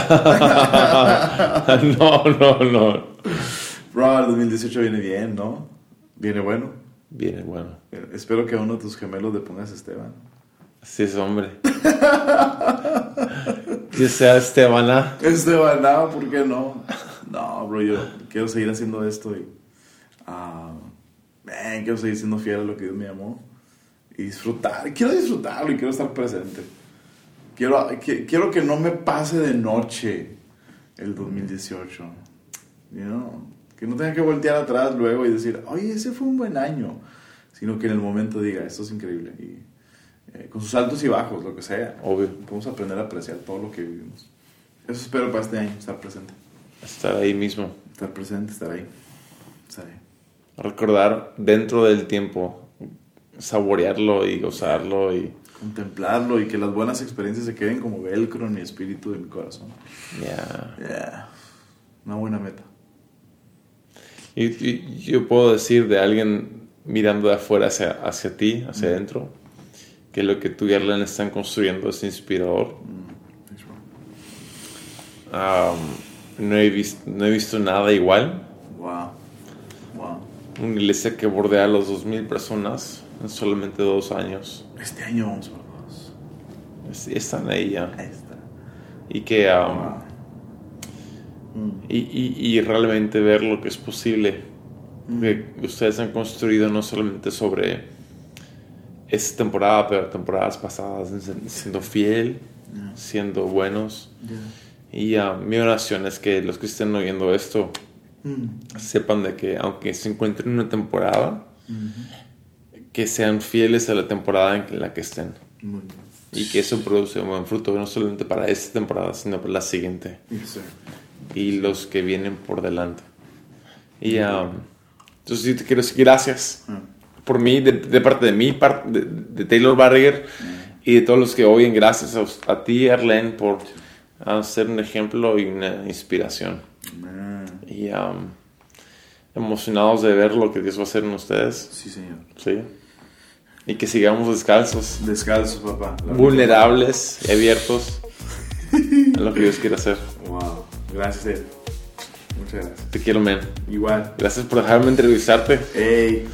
no, no. Bro, el 2018 viene bien, ¿no? Viene bueno. Viene bueno. Eh, Espero que a uno de tus gemelos le pongas Esteban. Así es, hombre. [LAUGHS] que sea Estebana. Esteban, no, ¿por qué no? No, bro, yo quiero seguir haciendo esto y. man, quiero seguir siendo fiel a lo que Dios me llamó. Y disfrutar. Quiero disfrutarlo y quiero estar presente. Quiero, que- quiero que no me pase de noche el 2018. You know? Que no tenga que voltear atrás luego y decir, oye, ese fue un buen año. Sino que en el momento diga, esto es increíble. Y eh, con sus altos y bajos, lo que sea. Obvio. Podemos aprender a apreciar todo lo que vivimos. Eso espero para este año, estar presente. Estar ahí mismo. Estar presente, estar ahí. Estar ahí. Recordar dentro del tiempo. Saborearlo y gozarlo y... Contemplarlo y que las buenas experiencias se queden como velcro en mi espíritu y en mi corazón. Yeah. Yeah. Una buena meta. Y, y yo puedo decir de alguien mirando de afuera hacia, hacia ti, hacia adentro, que lo que tú y Arlen están construyendo es inspirador. Mm. Um, no, he visto, no he visto nada igual. Wow. Wow. Una iglesia que bordea a los 2.000 personas en solamente dos años. Este año vamos por dos. Es- Están ahí ya. Ahí está. Y que... um, Wow. Mm. y, y- y realmente ver lo que es posible. Que ustedes han construido no solamente sobre esta temporada, pero temporadas pasadas, en- siendo fiel, Yeah. siendo buenos. Yeah. Y ah, mi oración es que los que estén oyendo esto Mm. sepan de que aunque se encuentren en una temporada, Mhm. Que sean fieles a la temporada en la que estén. Muy bien. Y que eso produce un buen fruto, no solamente para esta temporada, sino para la siguiente. Y los que vienen por delante. Y um, entonces sí te quiero decir gracias Ah. por mí, de, de parte de mí, de, de Taylor Barriger y de todos los que oyen, gracias a, a ti, Arlene, por uh, ser un ejemplo y una inspiración. Man. Y um, emocionados de ver lo que Dios va a hacer en ustedes. Sí, señor. ¿sí? Y que sigamos descalzos, Descalzo, papá. Vulnerables y abiertos [LAUGHS] a lo que Dios quiere hacer. Wow. Gracias, Ed. Muchas gracias. Te quiero, man. Igual. Gracias por dejarme entrevistarte. Ey,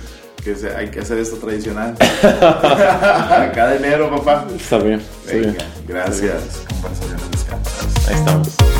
que se- hay que hacer esto tradicional. [LAUGHS] Cada enero, papá. Está bien, está bien. Venga, gracias. Conversaciones descansadas. Ahí estamos.